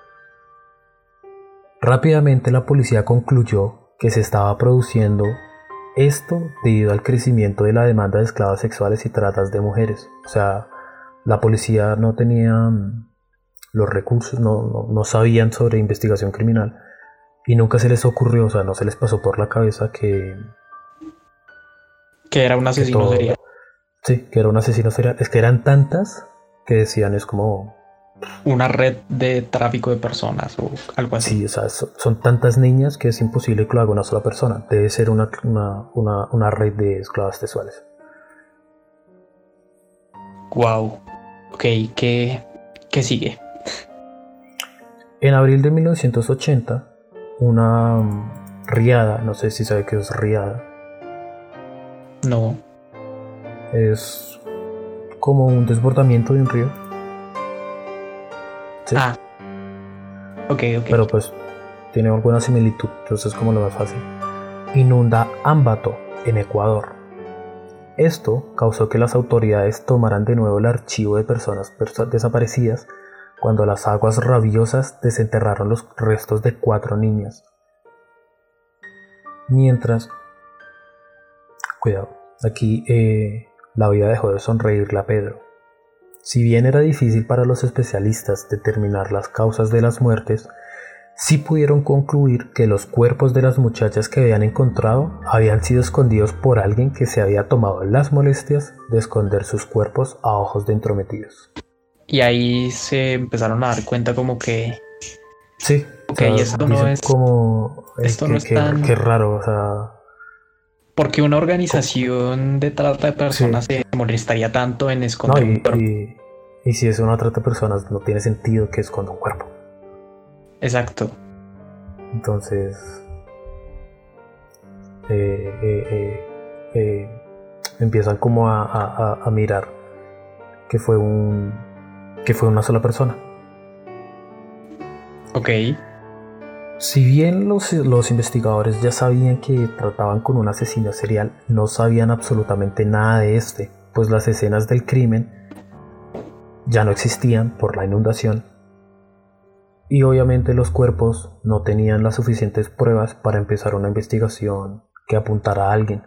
rápidamente la policía concluyó que se estaba produciendo esto debido al crecimiento de la demanda de esclavas sexuales y tratas de mujeres. O sea, la policía no tenía los recursos, no, sabían sobre investigación criminal y nunca se les ocurrió, o sea, no se les pasó por la cabeza que... Que era un asesino serial. Sí, que era un asesino serial. Es que eran tantas que decían es como... Una red de tráfico de personas o algo así. Sí, o sea, son, tantas niñas que es imposible que lo haga una sola persona. Debe ser una, una red de esclavas sexuales. Wow. Ok, ¿qué, qué sigue? En abril de 1980, una riada, no sé si sabe qué es riada. No. Es como un desbordamiento de un río. Ah. Ok, ok. Pero pues tiene alguna similitud, entonces es como lo más fácil. Inunda Ambato, en Ecuador. Esto causó que las autoridades tomaran de nuevo el archivo de personas desaparecidas cuando las aguas rabiosas desenterraron los restos de cuatro niñas. Mientras, cuidado, aquí eh, la vida dejó de sonreírle a Pedro. Si bien era difícil para los especialistas determinar las causas de las muertes, sí pudieron concluir que los cuerpos de las muchachas que habían encontrado habían sido escondidos por alguien que se había tomado las molestias de esconder sus cuerpos a ojos de entrometidos. Y ahí se empezaron a dar cuenta como que... Sí. Ok, esto no es... Como, esto no es tan... Qué raro, o sea... Porque una organización de trata de personas molestaría tanto en esconder un cuerpo. Y, si es una trata de personas, no tiene sentido que esconda un cuerpo. Exacto. Entonces... Eh, eh, eh, empiezan como a, a mirar que fue un que fue una sola persona. Ok. Si bien los, los, investigadores ya sabían que trataban con un asesino serial, no sabían absolutamente nada de este, pues las escenas del crimen ya no existían por la inundación y obviamente los cuerpos no tenían las suficientes pruebas para empezar una investigación que apuntara a alguien.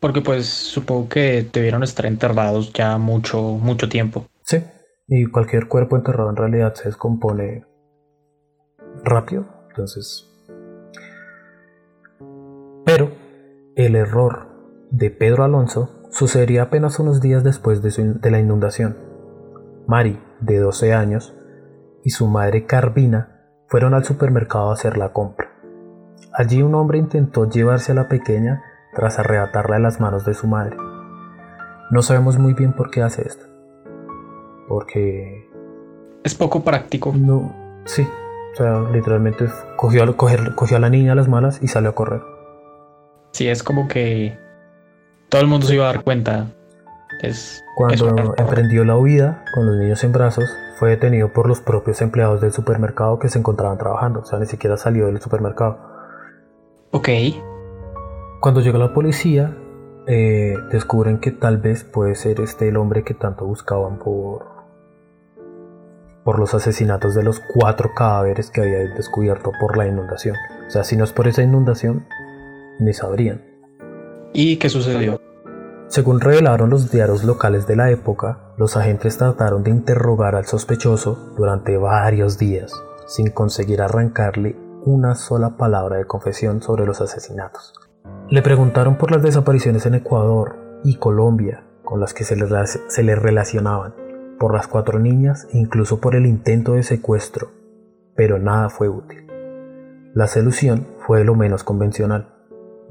Porque pues supongo que debieron estar enterrados ya mucho, mucho tiempo. Sí, y cualquier cuerpo enterrado en realidad se descompone rápido, entonces... Pero el error de Pedro Alonso sucedería apenas unos días después de, de la inundación. Mari, de 12 años, y su madre Carvina fueron al supermercado a hacer la compra. Allí un hombre intentó llevarse a la pequeña tras arrebatarla de las manos de su madre. No sabemos muy bien por qué hace esto porque... Es poco práctico. No, sí. O sea, literalmente cogió, a la niña a las malas y salió a correr. Sí, es como que todo el mundo se iba a dar cuenta. Es, Cuando emprendió la huida con los niños en brazos, fue detenido por los propios empleados del supermercado que se encontraban trabajando, o sea, ni siquiera salió del supermercado. Ok. Cuando llega la policía, eh, descubren que tal vez puede ser este el hombre que tanto buscaban por, por los asesinatos de los cuatro cadáveres que había descubierto por la inundación. O sea, si no es por esa inundación, ni sabrían. ¿Y qué sucedió? Según revelaron los diarios locales de la época, los agentes trataron de interrogar al sospechoso durante varios días, sin conseguir arrancarle una sola palabra de confesión sobre los asesinatos. Le preguntaron por las desapariciones en Ecuador y Colombia con las que se le, relacionaban, por las cuatro niñas e incluso por el intento de secuestro, pero nada fue útil. La solución fue lo menos convencional.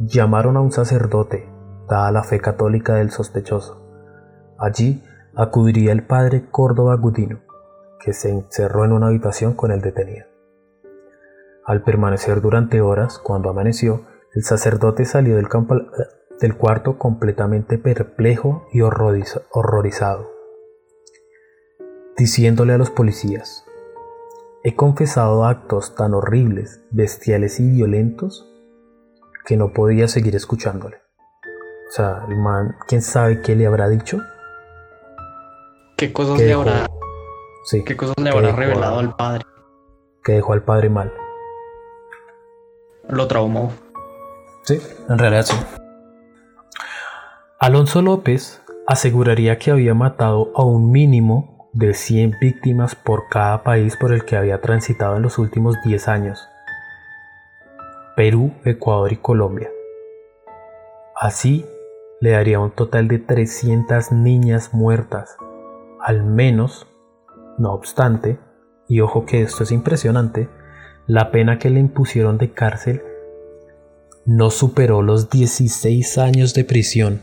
Llamaron a un sacerdote dada la fe católica del sospechoso. Allí acudiría el padre Córdoba Gudino, que se encerró en una habitación con el detenido. Al permanecer durante horas, cuando amaneció, el sacerdote salió del, cuarto completamente perplejo y horrorizado, diciéndole a los policías, he confesado actos tan horribles, bestiales y violentos que no podía seguir escuchándole. O sea, el man, ¿quién sabe qué le habrá dicho? ¿Qué cosas le habrá, sí, ¿qué cosas le habrá revelado al padre? Que dejó al padre mal. Lo traumó. Sí, en realidad sí. Alonso López aseguraría que había matado a un mínimo de 100 víctimas por cada país por el que había transitado en los últimos 10 años. Perú, Ecuador y Colombia. Así le daría un total de 300 niñas muertas, al menos, no obstante, y ojo que esto es impresionante, la pena que le impusieron de cárcel no superó los 16 años de prisión,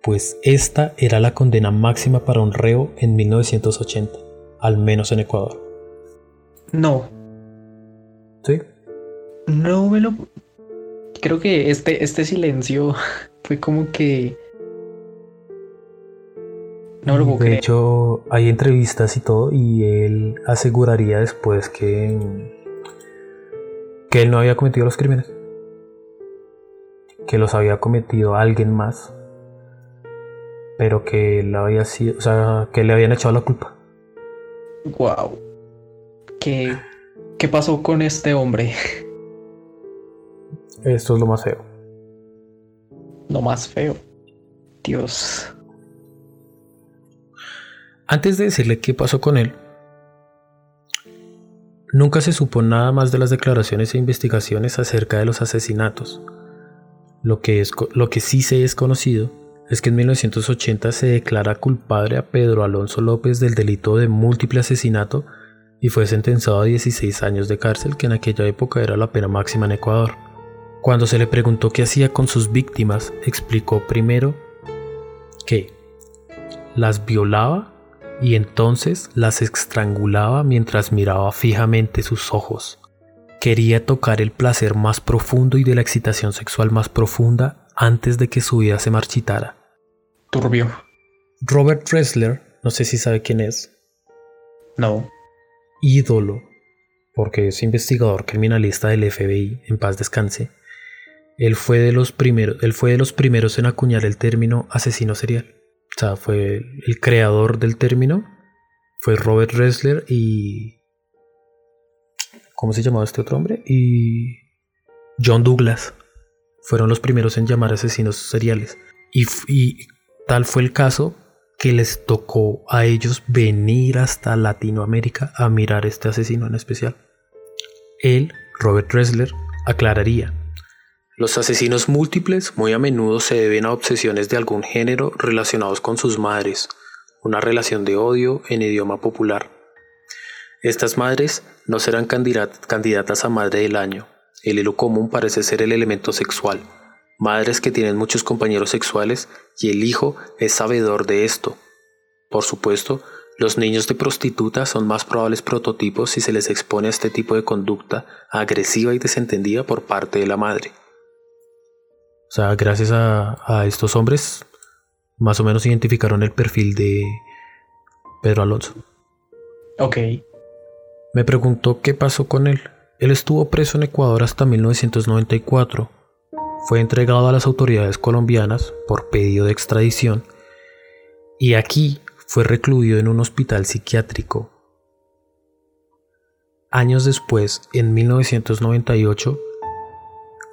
pues esta era la condena máxima para un reo en 1980, al menos en Ecuador. No. No me lo... Creo que este, este silencio fue como que... No lo De hecho, hay entrevistas y todo y él aseguraría después que, que él no había cometido los crímenes. Que los había cometido alguien más. Pero que él había sido, o sea, que le habían echado la culpa. Wow. ¿Qué, ¿Qué pasó con este hombre? Esto es lo más feo lo más feo. Dios. Antes de decirle qué pasó con él, nunca se supo nada más de las declaraciones e investigaciones acerca de los asesinatos. Lo que, es, lo que sí se es conocido es que en 1980 se declara culpable a Pedro Alonso López del delito de múltiple asesinato y fue sentenciado a 16 años de cárcel, que en aquella época era la pena máxima en Ecuador. Cuando se le preguntó qué hacía con sus víctimas, explicó primero que las violaba y entonces las estrangulaba mientras miraba fijamente sus ojos. Quería tocar el placer más profundo y de la excitación sexual más profunda antes de que su vida se marchitara. Turbio. Robert Dressler, no sé si sabe quién es. No. Ídolo, porque es investigador criminalista del FBI, en paz descanse él fue de los primeros, él fue de los primeros en acuñar el término asesino serial. O sea, fue el, creador del término. Fue Robert Ressler y. ¿Cómo se llamaba este otro hombre? Y. John Douglas. Fueron los primeros en llamar asesinos seriales. Y, y tal fue el caso que les tocó a ellos venir hasta Latinoamérica a mirar este asesino en especial. Él, Robert Ressler, aclararía los asesinos múltiples muy a menudo se deben a obsesiones de algún género relacionados con sus madres, una relación de odio en idioma popular. Estas madres no serán candidatas a madre del año. El hilo común parece ser el elemento sexual. Madres que tienen muchos compañeros sexuales y el hijo es sabedor de esto. Por supuesto, los niños de prostituta son más probables prototipos si se les expone a este tipo de conducta agresiva y desentendida por parte de la madre. O sea, gracias a, estos hombres, más o menos identificaron el perfil de Pedro Alonso. Ok. Me preguntó qué pasó con él. Él estuvo preso en Ecuador hasta 1994. Fue entregado a las autoridades colombianas por pedido de extradición y aquí fue recluido en un hospital psiquiátrico. Años después, en 1998,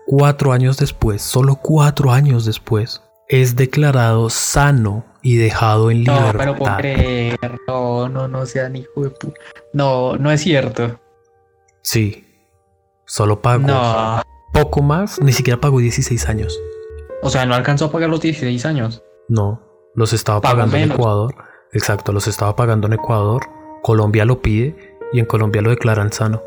cuatro años después, solo cuatro años después, es declarado sano y dejado en libertad. No, pero puedo creer. No, no, no sean hijo de puta. No, no es cierto. Sí. Solo pagó No. poco más, ni siquiera pagó 16 años. O sea, no alcanzó a pagar los 16 años. No, los estaba pagando en. Ecuador. Exacto, los estaba pagando en Ecuador. Colombia lo pide y en Colombia lo declaran sano.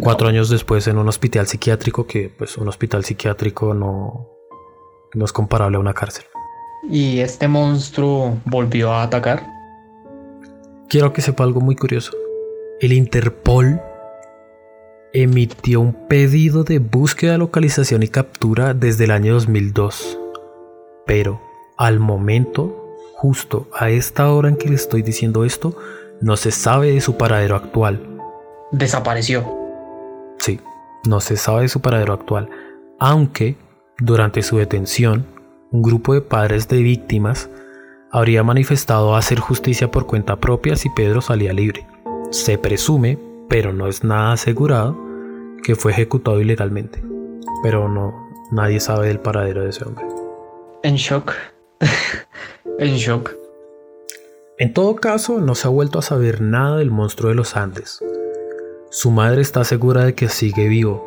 Cuatro años después en un hospital psiquiátrico, que pues un hospital psiquiátrico no, no es comparable a una cárcel. Y este monstruo volvió a atacar. Quiero que sepa algo muy curioso. El Interpol emitió un pedido de búsqueda, localización y captura desde el año 2002. Pero al momento, justo a esta hora en que le estoy diciendo esto, no se sabe de su paradero actual. Desapareció. No se sabe de su paradero actual, aunque durante su detención, un grupo de padres de víctimas habría manifestado hacer justicia por cuenta propia si Pedro salía libre. Se presume, pero no es nada asegurado, que fue ejecutado ilegalmente. Pero no, nadie sabe del paradero de ese hombre. En shock. en shock. En todo caso, no se ha vuelto a saber nada del monstruo de los Andes. Su madre está segura de que sigue vivo,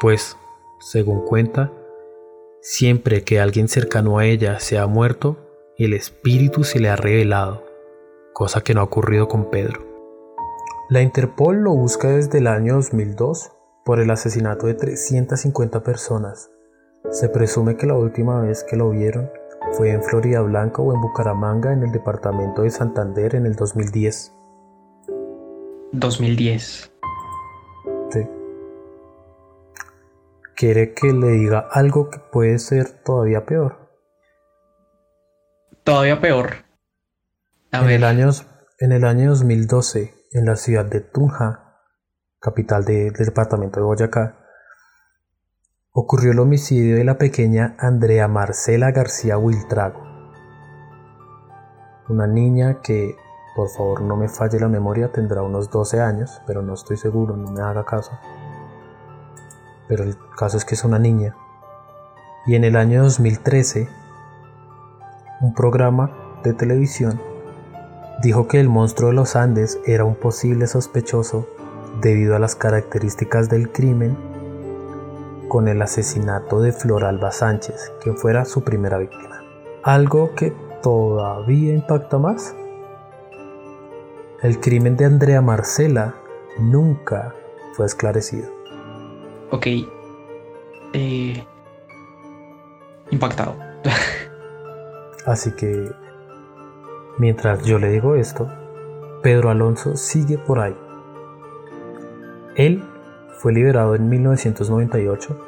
pues, según cuenta, siempre que alguien cercano a ella se ha muerto, el espíritu se le ha revelado, cosa que no ha ocurrido con Pedro. La Interpol lo busca desde el año 2002 por el asesinato de 350 personas. Se presume que la última vez que lo vieron fue en Florida Blanca o en Bucaramanga en el departamento de Santander en el 2010. 2010. Sí. Quiere que le diga algo que puede ser todavía peor. Todavía peor. A En ver. el, año, en el año 2012, en la ciudad de Tunja, capital de- del departamento de Boyacá, ocurrió el homicidio de la pequeña Andrea Marcela García Wiltrago. Una niña que, por favor no me falle la memoria, tendrá unos 12 años, pero no estoy seguro, no me haga caso. Pero el caso es que es una niña. Y en el año 2013, un programa de televisión dijo que el monstruo de los Andes era un posible sospechoso debido a las características del crimen con el asesinato de Floralba Sánchez, que fuera su primera víctima. Algo que todavía impacta más. El crimen de Andrea Marcela nunca fue esclarecido. Ok. Eh, impactado. Así que, mientras yo le digo esto, Pedro Alonso sigue por ahí. Él fue liberado en 1998,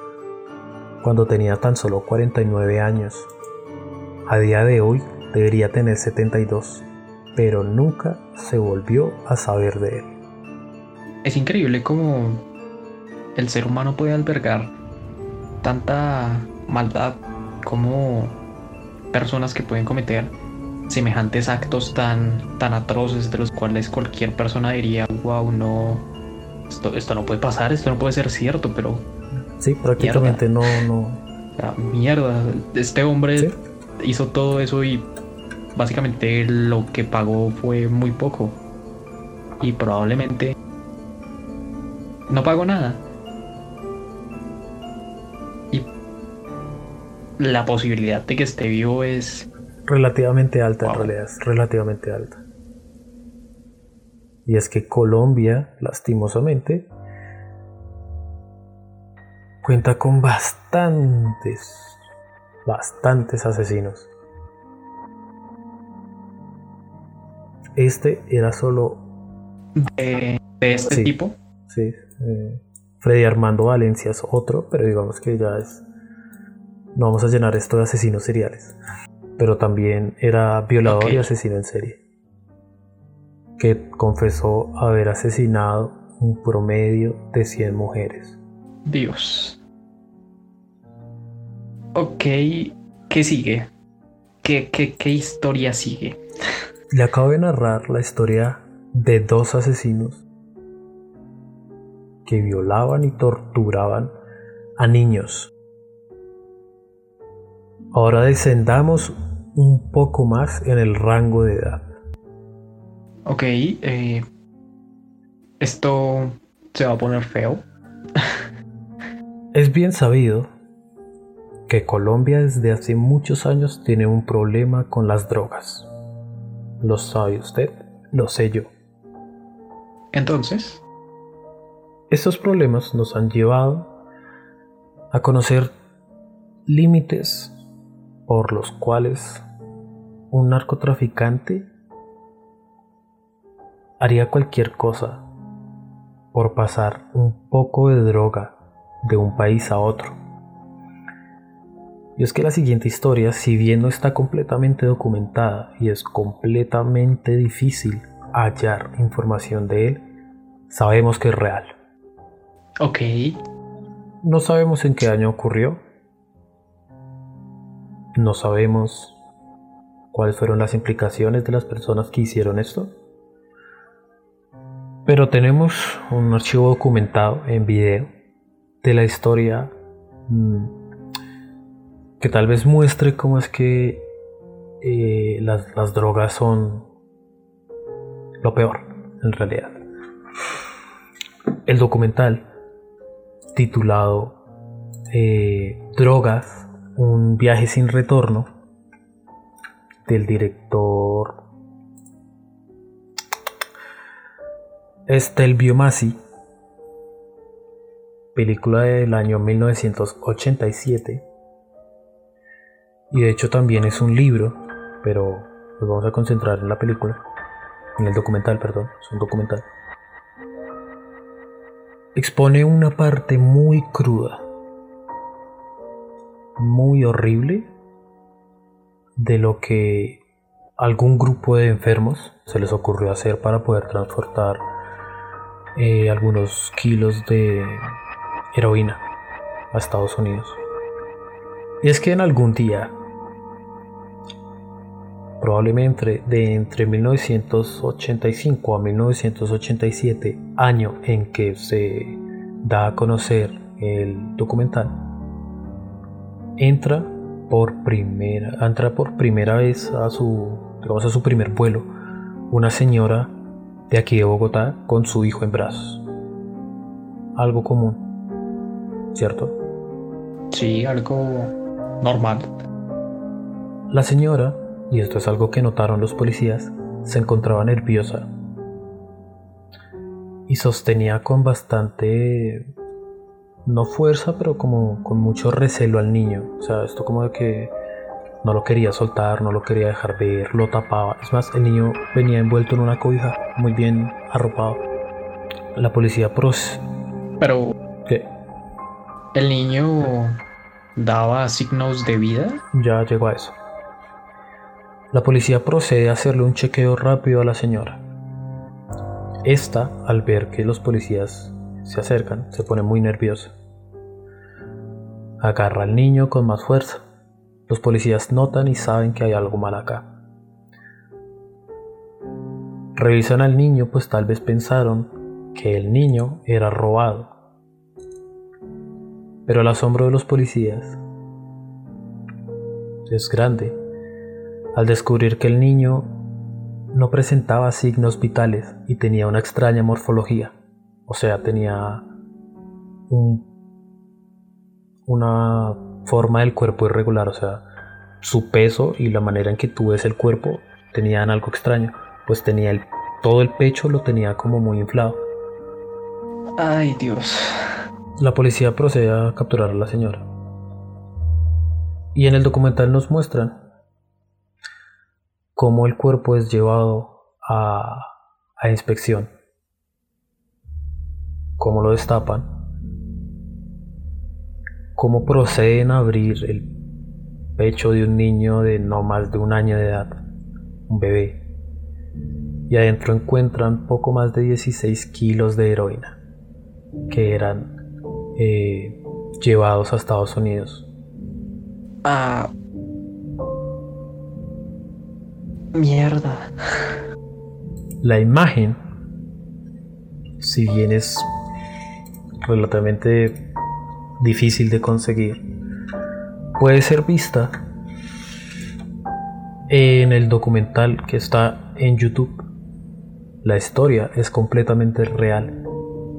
cuando tenía tan solo 49 años. A día de hoy debería tener 72, pero nunca se volvió a saber de él. Es increíble cómo el ser humano puede albergar tanta maldad como personas que pueden cometer semejantes actos tan, tan atroces de los cuales cualquier persona diría, wow, no, esto, esto no puede pasar, esto no puede ser cierto, pero Sí, prácticamente no, no. ah, mierda, este hombre Sí. hizo todo eso y básicamente lo que pagó fue muy poco y probablemente no pagó nada. Y la posibilidad de que esté vivo es relativamente alta en realidad, es relativamente alta. Y es que Colombia, lastimosamente, cuenta con bastantes, bastantes asesinos. Este era solo, de, de este Sí. tipo. sí, eh, Freddy Armando Valencia es otro, pero digamos que ya es, no vamos a llenar esto de asesinos seriales. Pero también era violador y asesino en serie. que confesó haber asesinado un promedio de 100 mujeres. Dios. Ok, ¿qué sigue? ¿Qué, qué, qué historia sigue? Le acabo de narrar la historia de dos asesinos que violaban y torturaban a niños. Ahora descendamos un poco más en el rango de edad. Ok, eh, esto se va a poner feo. es bien sabido que Colombia desde hace muchos años tiene un problema con las drogas. ¿Lo sabe usted? Lo sé yo. Entonces, estos problemas nos han llevado a conocer límites por los cuales un narcotraficante haría cualquier cosa por pasar un poco de droga de un país a otro. Y es que la siguiente historia, si bien no está completamente documentada y es completamente difícil hallar información de él, sabemos que es real. Ok. No sabemos en qué año ocurrió. No sabemos cuáles fueron las implicaciones de las personas que hicieron esto. Pero tenemos un archivo documentado en video de la historia mm, que tal vez muestre cómo es que eh, las, las drogas son lo peor en realidad. El documental titulado eh, Drogas, un viaje sin retorno, del director Estelvio Masi, película del año 1987, y de hecho también es un libro, pero nos vamos a concentrar en la película, en el documental, perdón, es un documental expone una parte muy cruda, muy horrible de lo que algún grupo de enfermos se les ocurrió hacer para poder transportar eh, algunos kilos de heroína a Estados Unidos. Y es que en algún día probablemente de entre 1985 a 1987, año en que se da a conocer el documental, entra por primera, entra por primera vez a su, a su primer vuelo una señora de aquí de Bogotá con su hijo en brazos. Algo común, ¿cierto? Sí, algo normal. La señora y esto es algo que notaron los policías, se encontraba nerviosa y sostenía con bastante, no fuerza, pero como con mucho recelo al niño. O sea, esto como de que no lo quería soltar, no lo quería dejar ver, lo tapaba. Es más, el niño venía envuelto en una cobija, muy bien arropado. La policía pros... Pero... ¿Qué? ¿El niño daba signos de vida? Ya llegó a eso. La policía procede a hacerle un chequeo rápido a la señora. Esta, al ver que los policías se acercan, se pone muy nerviosa. Agarra al niño con más fuerza. Los policías notan y saben que hay algo mal acá. Revisan al niño pues tal vez pensaron que el niño era robado. Pero el asombro de los policías es grande al descubrir que el niño no presentaba signos vitales y tenía una extraña morfología, o sea, tenía una forma del cuerpo irregular, o sea, su peso y la manera en que tú ves el cuerpo tenían algo extraño, pues tenía el, todo el pecho lo tenía como muy inflado. Ay Dios. La policía procede a capturar a la señora. Y en el documental nos muestran cómo el cuerpo es llevado a, inspección, cómo lo destapan, cómo proceden a abrir el pecho de un niño de no más de un año de edad, un bebé, y adentro encuentran poco más de 16 kilos de heroína que eran eh, llevados a Estados Unidos. Ah. Mierda. La imagen, si bien es relativamente difícil de conseguir, puede ser vista en el documental que está en YouTube. La historia es completamente real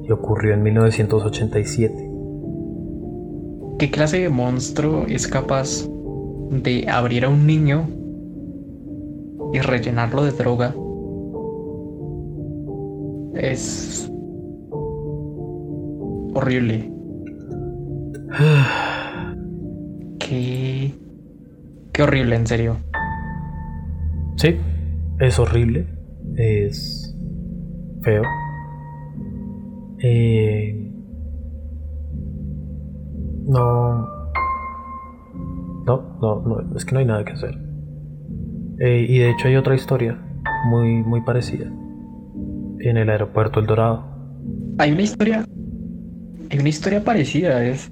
y ocurrió en 1987. ¿Qué clase de monstruo es capaz de abrir a un niño y rellenarlo de droga? Es horrible. qué, qué horrible, en serio. Sí, es horrible, es feo. Eh, no, no, no, no, es que no hay nada que hacer. Eh, y de hecho hay otra historia muy, muy parecida en el aeropuerto El Dorado. Hay una historia, hay una historia parecida, es.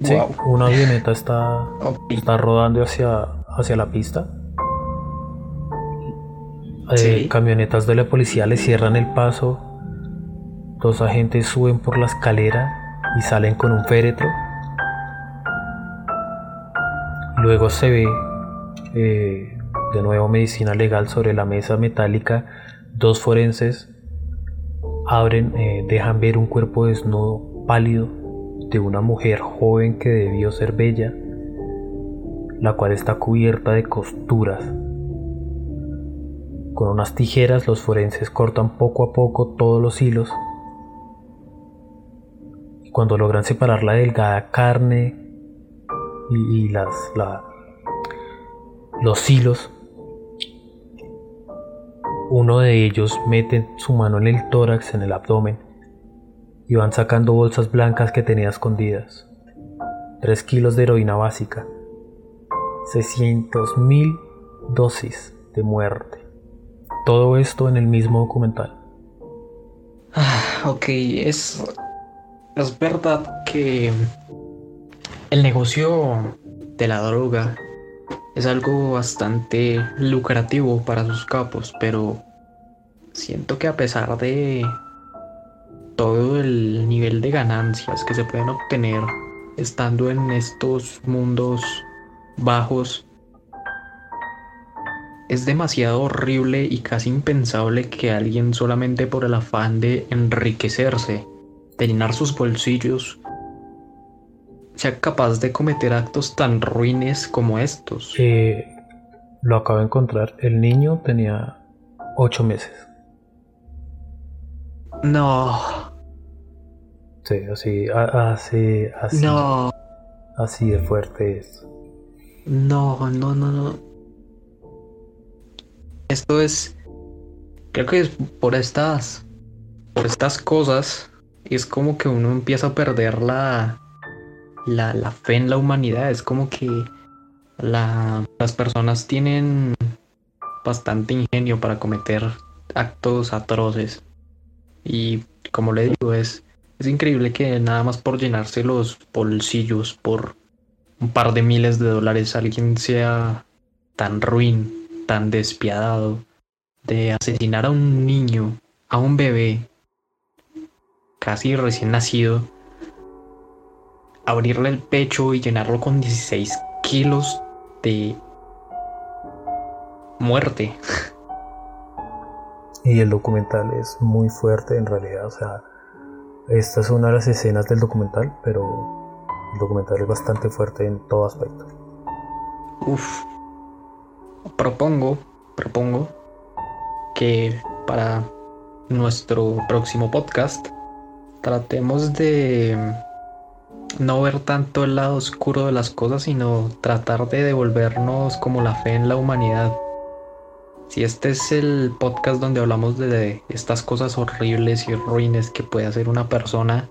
Sí, una avioneta está, está rodando hacia, hacia la pista. Eh, camionetas de la policía le cierran el paso. Dos agentes suben por la escalera y salen con un féretro. Luego se ve eh, de nuevo medicina legal sobre la mesa metálica. Dos forenses abren, eh, dejan ver un cuerpo desnudo, pálido, de una mujer joven que debió ser bella, la cual está cubierta de costuras. Con unas tijeras los forenses cortan poco a poco todos los hilos cuando logran separar la delgada carne y, las, los hilos, uno de ellos mete su mano en el tórax, en el abdomen, y van sacando bolsas blancas que tenía escondidas. Tres kilos de heroína básica. 600 mil dosis de muerte. Todo esto en el mismo documental. Ah, ok, es es verdad que el negocio de la droga es algo bastante lucrativo para sus capos, pero siento que a pesar de todo el nivel de ganancias que se pueden obtener estando en estos mundos bajos, es demasiado horrible y casi impensable que alguien solamente por el afán de enriquecerse de llenar sus bolsillos, sea capaz de cometer actos tan ruines como estos. Eh, lo acabo de encontrar. El niño tenía ocho meses. No. Sí, así, así, así. No. Así de fuerte es. No, no, no, no. Esto es. Creo que es por estas. Por estas cosas es como que uno empieza a perder la, la, fe en la humanidad. Es como que las personas tienen bastante ingenio para cometer actos atroces. Y como le digo, es, es increíble que nada más por llenarse los bolsillos por un par de miles de dólares alguien sea tan ruin, tan despiadado de asesinar a un niño, a un bebé, casi recién nacido, abrirle el pecho y llenarlo con 16 kilos de muerte. Y el documental es muy fuerte en realidad, o sea, esta es una de las escenas del documental, pero el documental es bastante fuerte en todo aspecto. Uf. Propongo, propongo que para nuestro próximo podcast tratemos de no ver tanto el lado oscuro de las cosas, sino tratar de devolvernos como la fe en la humanidad. Si este es el podcast donde hablamos de estas cosas horribles y ruines que puede hacer una persona,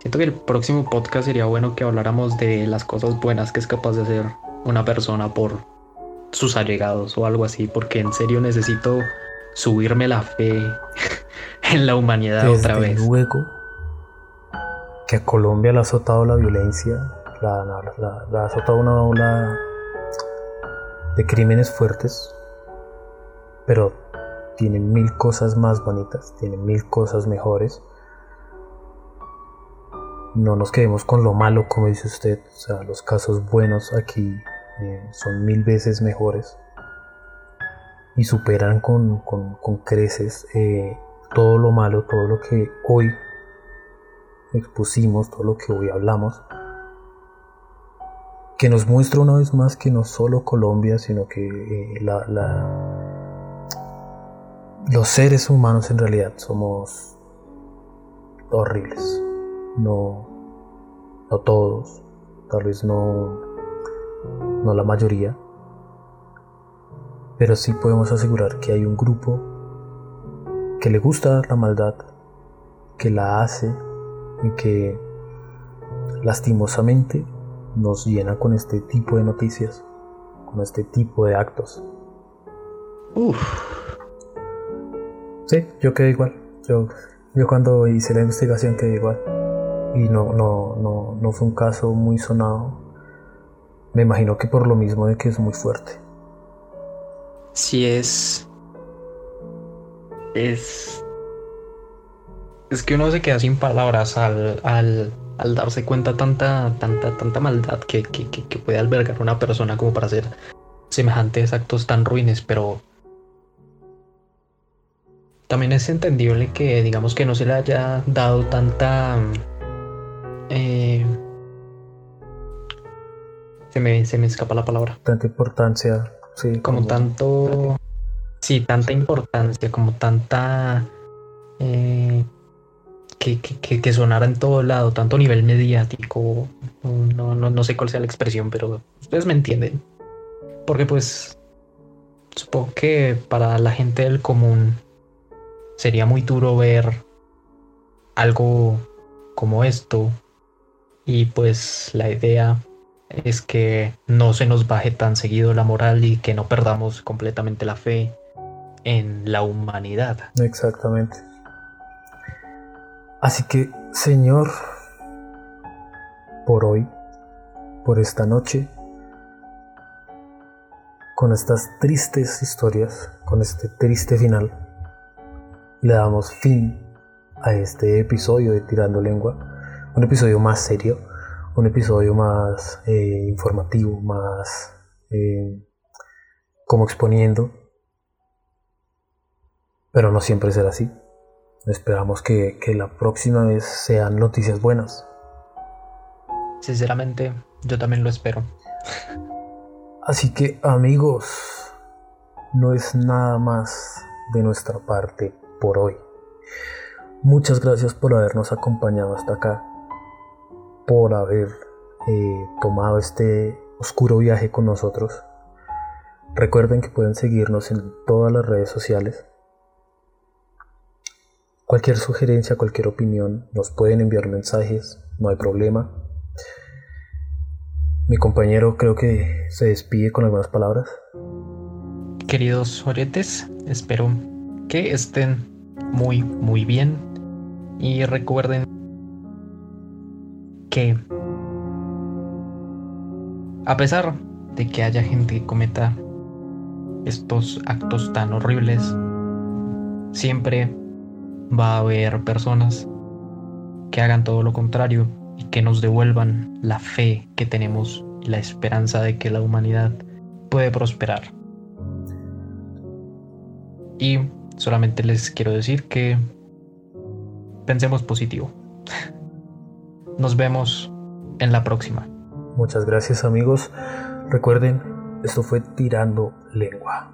siento que el próximo podcast sería bueno que habláramos de las cosas buenas que es capaz de hacer una persona por sus allegados o algo así, porque en serio necesito subirme la fe en la humanidad otra vez. Luego que a Colombia le ha azotado la violencia, la, ha azotado una ola de crímenes fuertes, pero tiene mil cosas más bonitas, tiene mil cosas mejores. No nos quedemos con lo malo, como dice usted, o sea, los casos buenos aquí eh, son mil veces mejores y superan con, creces eh, todo lo malo, todo lo que hoy expusimos, todo lo que hoy hablamos, que nos muestra una vez más que no solo Colombia, sino que eh, los seres humanos en realidad somos horribles. No, no todos, tal vez no, no la mayoría, pero sí podemos asegurar que hay un grupo que le gusta la maldad, que la hace y que lastimosamente nos llena con este tipo de noticias, con este tipo de actos. Uf. Sí, yo quedé igual. Yo, yo cuando hice la investigación quedé igual. Y no, no, no, no fue un caso muy sonado. Me imagino que por lo mismo de que es muy fuerte si es. Es. Es que uno se queda sin palabras al, al, al darse cuenta tanta, tanta, tanta maldad que, que, que, puede albergar una persona como para hacer semejantes actos tan ruines, pero también es entendible que digamos que no se le haya dado tanta eh, se me, se me escapa la palabra. Tanta importancia como, tanto, sí, tanta importancia, como tanta eh, que, que, que, sonara en todo lado, tanto nivel mediático, no, no, no sé cuál sea la expresión, pero ustedes me entienden. Porque pues supongo que para la gente del común sería muy duro ver algo como esto y pues la idea es que no se nos baje tan seguido la moral y que no perdamos completamente la fe en la humanidad. Exactamente. Así que, Señor, por hoy, por esta noche, con estas tristes historias, con este triste final, le damos fin a este episodio de Tirando Lengua, un episodio más serio, un episodio más eh, informativo, más eh, como exponiendo. Pero no siempre será así. Esperamos que, que la próxima vez sean noticias buenas. Sinceramente, yo también lo espero. Así que amigos, no es nada más de nuestra parte por hoy. Muchas gracias por habernos acompañado hasta acá por haber eh, tomado este oscuro viaje con nosotros. Recuerden que pueden seguirnos en todas las redes sociales. Cualquier sugerencia, cualquier opinión, nos pueden enviar mensajes, no hay problema. Mi compañero creo que se despide con algunas palabras. Queridos oretes, espero que estén muy, muy bien. Y recuerden que a pesar de que haya gente que cometa estos actos tan horribles, siempre va a haber personas que hagan todo lo contrario y que nos devuelvan la fe que tenemos y la esperanza de que la humanidad puede prosperar. Y solamente les quiero decir que pensemos positivo. Nos vemos en la próxima. Muchas gracias amigos. Recuerden, esto fue Tirando Lengua.